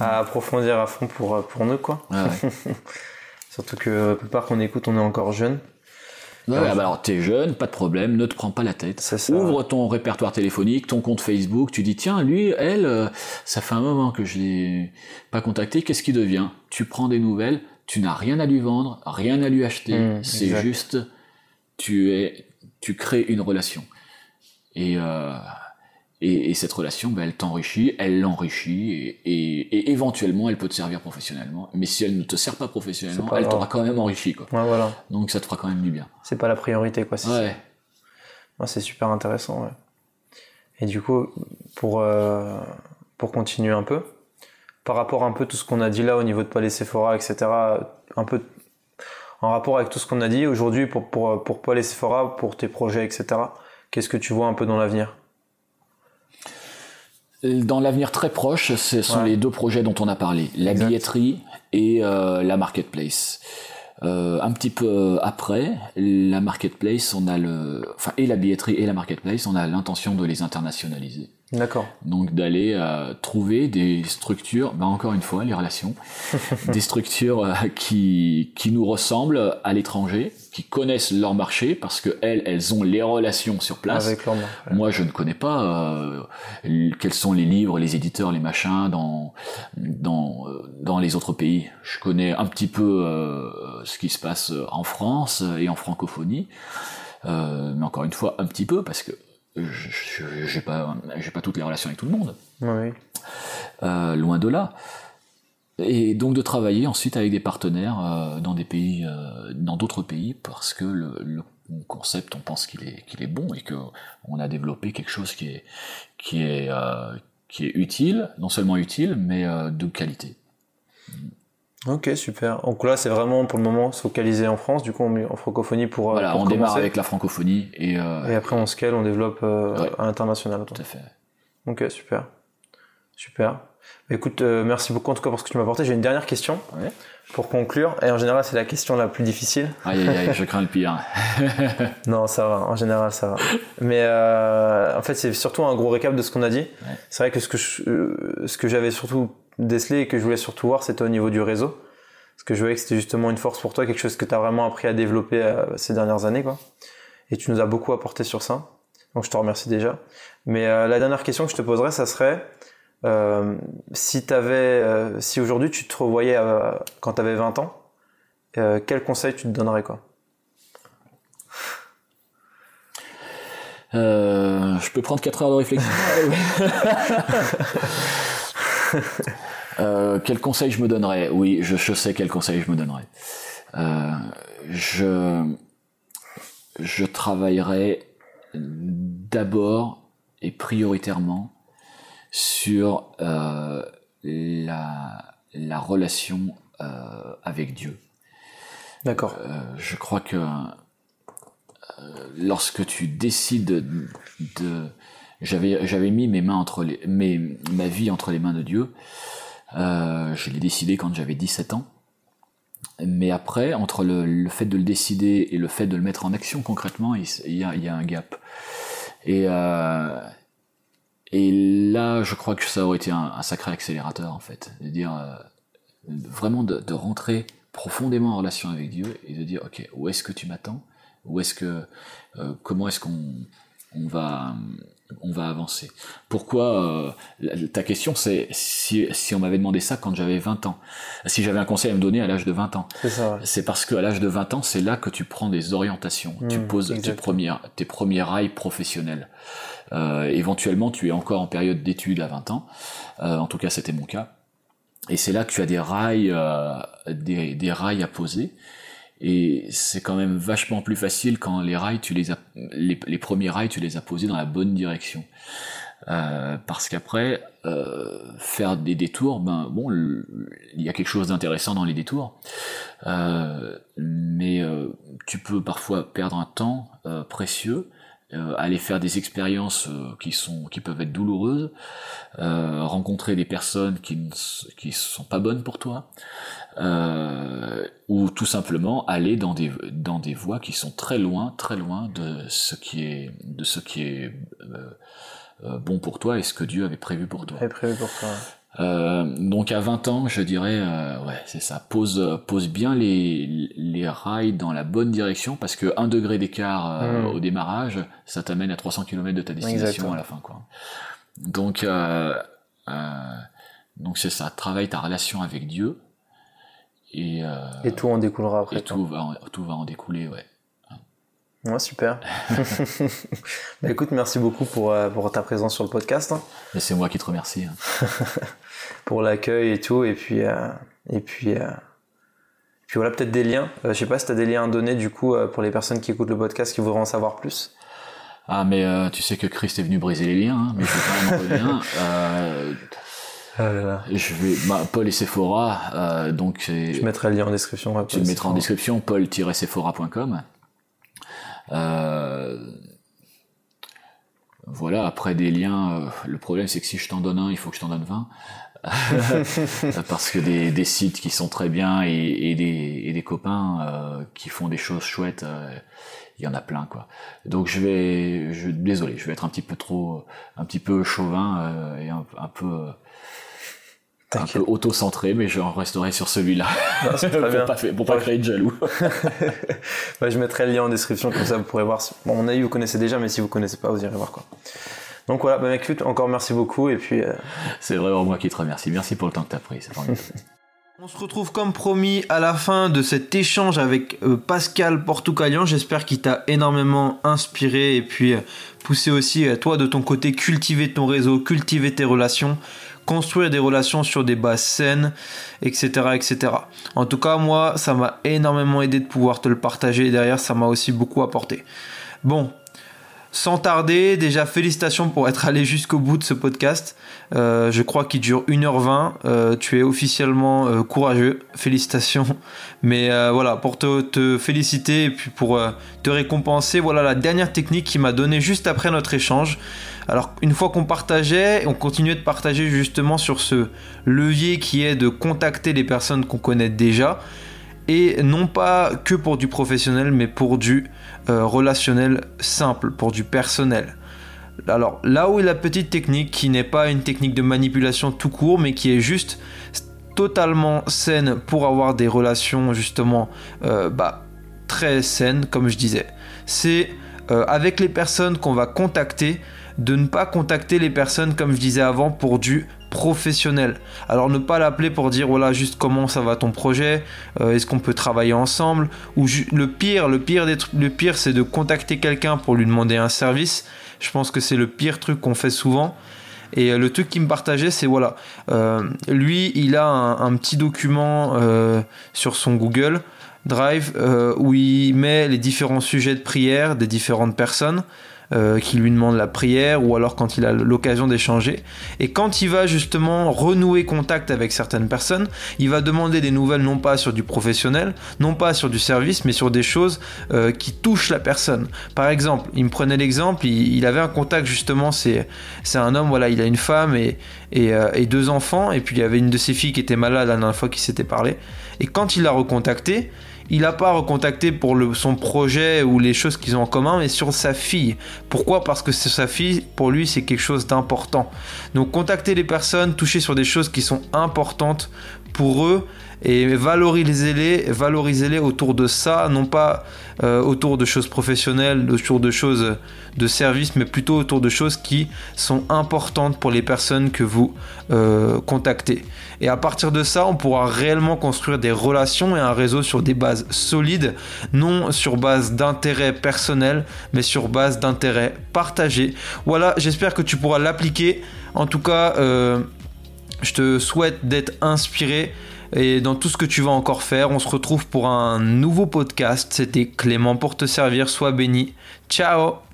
à approfondir à fond pour, euh, pour nous, quoi. Ouais. [laughs] Surtout que la plupart qu'on écoute, on est encore jeunes. Ouais, Alors, bah alors t'es jeune, pas de problème, ne te prends pas la tête. Ça. Ouvre ton répertoire téléphonique, ton compte Facebook, tu dis tiens, lui, elle, euh, ça fait un moment que je l'ai pas contacté, qu'est-ce qui devient? Tu prends des nouvelles, tu n'as rien à lui vendre, rien à lui acheter, Mmh, c'est juste tu es tu crées une relation. Et euh, et, et cette relation, ben, elle t'enrichit, elle l'enrichit, et, et, et éventuellement, elle peut te servir professionnellement. Mais si elle ne te sert pas professionnellement, pas elle t'aura quand même enrichi, quoi. Ouais, voilà. Donc ça te fera quand même du bien. C'est pas la priorité, quoi. c'est- Ouais. Ouais, c'est super intéressant, ouais. Et du coup, pour, euh, pour continuer un peu, par rapport à un peu tout ce qu'on a dit là au niveau de Palais Sephora, etc., un peu en rapport avec tout ce qu'on a dit aujourd'hui pour, pour, pour Palais Sephora, pour tes projets, etc., qu'est-ce que tu vois un peu dans l'avenir? Dans l'avenir très proche, ce sont Ouais. les deux projets dont on a parlé, la Exact. billetterie et euh, la marketplace. Euh, un petit peu après, la marketplace, on a le, enfin et la billetterie et la marketplace, on a l'intention de les internationaliser. D'accord. Donc d'aller euh, trouver des structures, ben encore une fois les relations, [laughs] des structures euh, qui qui nous ressemblent à l'étranger, qui connaissent leur marché parce que elles elles ont les relations sur place. Avec leur ouais. Moi, je ne connais pas euh, quels sont les livres, les éditeurs, les machins dans dans euh, dans les autres pays. Je connais un petit peu euh, ce qui se passe en France et en francophonie, euh, mais encore une fois un petit peu parce que j'ai pas j'ai pas toutes les relations avec tout le monde, Oui, euh, loin de là. Et donc de travailler ensuite avec des partenaires euh, dans des pays, euh, dans d'autres pays, parce que le, le concept, on pense qu'il est qu'il est bon et que on a développé quelque chose qui est qui est euh, qui est utile, non seulement utile, mais euh, de qualité. Ok, super. Donc là, c'est vraiment pour le moment se focaliser en France, du coup, en, en francophonie pour. euh, voilà, pour on démarre avec la francophonie et, euh, Et après, on scale, on développe euh, Ouais. à l'international. tout à fait. Ok, super. Super. Bah, écoute, euh, merci beaucoup en tout cas pour ce que tu m'as apporté. J'ai une dernière question Ouais. pour conclure. Et en général, c'est la question la plus difficile. Aïe aïe aïe, je crains le pire. [laughs] Non, ça va. En général, ça va. Mais euh, en fait, c'est surtout un gros récap de ce qu'on a dit. C'est vrai que ce que je- euh, ce que j'avais surtout décelé et que je voulais surtout voir, c'était au niveau du réseau. Parce que je voyais que c'était justement une force pour toi, quelque chose que tu as vraiment appris à développer euh, ces dernières années, quoi. Et tu nous as beaucoup apporté sur ça. Donc je te remercie déjà. Mais euh, la dernière question que je te poserais, ça serait euh, si t'avais, euh, si aujourd'hui tu te revoyais euh, quand tu avais 20 ans, euh, quel conseil tu te donnerais, quoi? Euh, je peux prendre 4 heures de réflexion. [laughs] [laughs] Euh, quel conseil je me donnerais? Oui, je, je sais quel conseil je me donnerais. Euh, je, je travaillerai d'abord et prioritairement sur la, la relation avec Dieu. D'accord. je crois que lorsque tu décides de, j'avais j'avais mis mes mains entre les mes, ma vie entre les mains de Dieu. Euh, je l'ai décidé quand j'avais 17 ans. Mais après, entre le, le, fait de le décider et le fait de le mettre en action concrètement, il, y, a, il y a un gap. Et, euh, et là, je crois que ça aurait été un, sacré accélérateur, en fait. De dire, euh, vraiment de, de, rentrer profondément en relation avec Dieu et de dire, ok, où est-ce que tu m'attends? Où est-ce que, comment est-ce qu'on on va, on va avancer. Pourquoi euh, Ta question, c'est si, si on m'avait demandé ça quand j'avais 20 ans, si j'avais un conseil à me donner à l'âge de 20 ans, c'est parce qu'à l'âge de 20 ans, c'est là que tu prends des orientations, tu hmm, poses tes premiers, tes premiers rails professionnels. Euh, éventuellement, tu es encore en période d'études à 20 ans, euh, en tout cas c'était mon cas, et c'est là que tu as des rails, euh, des, des rails à poser. Et c'est quand même vachement plus facile quand les rails, tu les as, les, les premiers rails, tu les as posés dans la bonne direction. Euh, parce qu'après, euh, faire des détours, ben bon, il y a quelque chose d'intéressant dans les détours, euh, mais euh, tu peux parfois perdre un temps euh, précieux euh, aller faire des expériences euh, qui sont qui peuvent être douloureuses, euh, rencontrer des personnes qui ne qui sont pas bonnes pour toi, ou tout simplement aller dans des dans des voies qui sont très loin très loin de ce qui est de ce qui est bon pour toi et ce que Dieu avait prévu pour toi. Prévu pour toi. Euh, donc à 20 ans, je dirais, euh, ouais, c'est ça. Pose, pose bien les, les rails dans la bonne direction parce que un degré d'écart euh, hmm. au démarrage, ça t'amène à 300 km de ta destination à la fin, quoi. Donc, donc c'est ça. Travaille ta relation avec Dieu et et tout en découlera après. Et tout va, tout va en découler, ouais. Ouais, super. [laughs] bah, écoute, merci beaucoup pour, pour ta présence sur le podcast. Hein. C'est moi qui te remercie. [laughs] Pour l'accueil et tout. Et puis, euh, et puis, euh, puis voilà, peut-être des liens. Euh, je sais pas si tu as des liens à donner du coup pour les personnes qui écoutent le podcast qui voudraient en savoir plus. Ah, mais tu sais que Christ est venu briser les liens, hein, mais je vais quand même [laughs] ah Je vais, bah, Paul et Sephora, donc Je mettrai le lien en description. tu le mettras en description, paul-sephora.com. voilà, après des liens, le problème c'est que si je t'en donne un, il faut que je t'en donne 20. Parce que des, des, sites qui sont très bien et, et, des, et des, copains euh, qui font des choses chouettes, euh, il y en a plein quoi. Donc je vais, je, désolé, je vais être un petit peu trop, un petit peu chauvin euh, et un, un peu un peu auto-centré, mais je resterai sur celui-là. [laughs] pour, pas, pour pas créer de jaloux. [laughs] je mettrai le lien en description, comme ça vous pourrez voir. Bon, mon avis, vous connaissez déjà, mais si vous connaissez pas, vous irez voir quoi. Donc voilà, bah, écoute, encore merci beaucoup et puis. Euh, c'est vraiment moi qui te remercie. Merci pour le temps que tu as pris. [laughs] On se retrouve comme promis à la fin de cet échange avec euh, Pascal Portucalian. J'espère qu'il t'a énormément inspiré et puis euh, poussé aussi toi de ton côté cultiver ton réseau, cultiver tes relations, construire des relations sur des bases saines, etc., etc. En tout cas, moi, ça m'a énormément aidé de pouvoir te le partager et derrière, ça m'a aussi beaucoup apporté. Bon, sans tarder, déjà félicitations pour être allé jusqu'au bout de ce podcast. Euh, je crois qu'il dure 1h20. Euh, tu es officiellement euh, courageux. Félicitations. Mais voilà, pour te, te, féliciter et puis pour te récompenser, voilà la dernière technique qui m'a donné juste après notre échange. Alors une fois qu'on partageait, on continuait de partager justement sur ce levier qui est de contacter les personnes qu'on connaît déjà. Et non pas que pour du professionnel, mais pour du euh, relationnel simple, pour du personnel. Alors là où est la petite technique qui n'est pas une technique de manipulation tout court, mais qui est juste totalement saine pour avoir des relations justement euh, bah, très saines, comme je disais. C'est euh, avec les personnes qu'on va contacter, de ne pas contacter les personnes, comme je disais avant, pour du professionnel. Alors ne pas l'appeler pour dire voilà juste comment ça va ton projet, euh, est-ce qu'on peut travailler ensemble ou le pire, le pire des le pire c'est de contacter quelqu'un pour lui demander un service. Je pense que c'est le pire truc qu'on fait souvent. Et euh, le truc qui me partageait, c'est voilà, euh, lui, il a un, petit document sur son Google Drive où il met les différents sujets de prière des différentes personnes. Euh, qui lui demande la prière ou alors quand il a l'occasion d'échanger. Et quand il va justement renouer contact avec certaines personnes, il va demander des nouvelles non pas sur du professionnel, non pas sur du service, mais sur des choses euh, qui touchent la personne. Par exemple, il me prenait l'exemple, il, avait un contact justement, c'est un homme, voilà, il a une femme et, euh, et, deux enfants, et puis il y avait une de ses filles qui était malade la dernière fois qui s'était parlé. Et quand il l'a recontacté, il n'a pas recontacté pour son projet ou les choses qu'ils ont en commun, mais sur sa fille. Pourquoi? Parce que sa fille, pour lui, c'est quelque chose d'important. Donc contacter les personnes, toucher sur des choses qui sont importantes pour eux, et valorisez-les, valorisez-les autour de ça, non pas euh, autour de choses professionnelles, autour de choses de service, mais plutôt autour de choses qui sont importantes pour les personnes que vous euh, contactez. Et à partir de ça, on pourra réellement construire des relations et un réseau sur des bases solides, non sur base d'intérêts personnels, mais sur base d'intérêts partagés. Voilà, j'espère que tu pourras l'appliquer. En tout cas, euh, je te souhaite d'être inspiré et dans tout ce que tu vas encore faire. On se retrouve pour un nouveau podcast. C'était Clément pour te servir. Sois béni. Ciao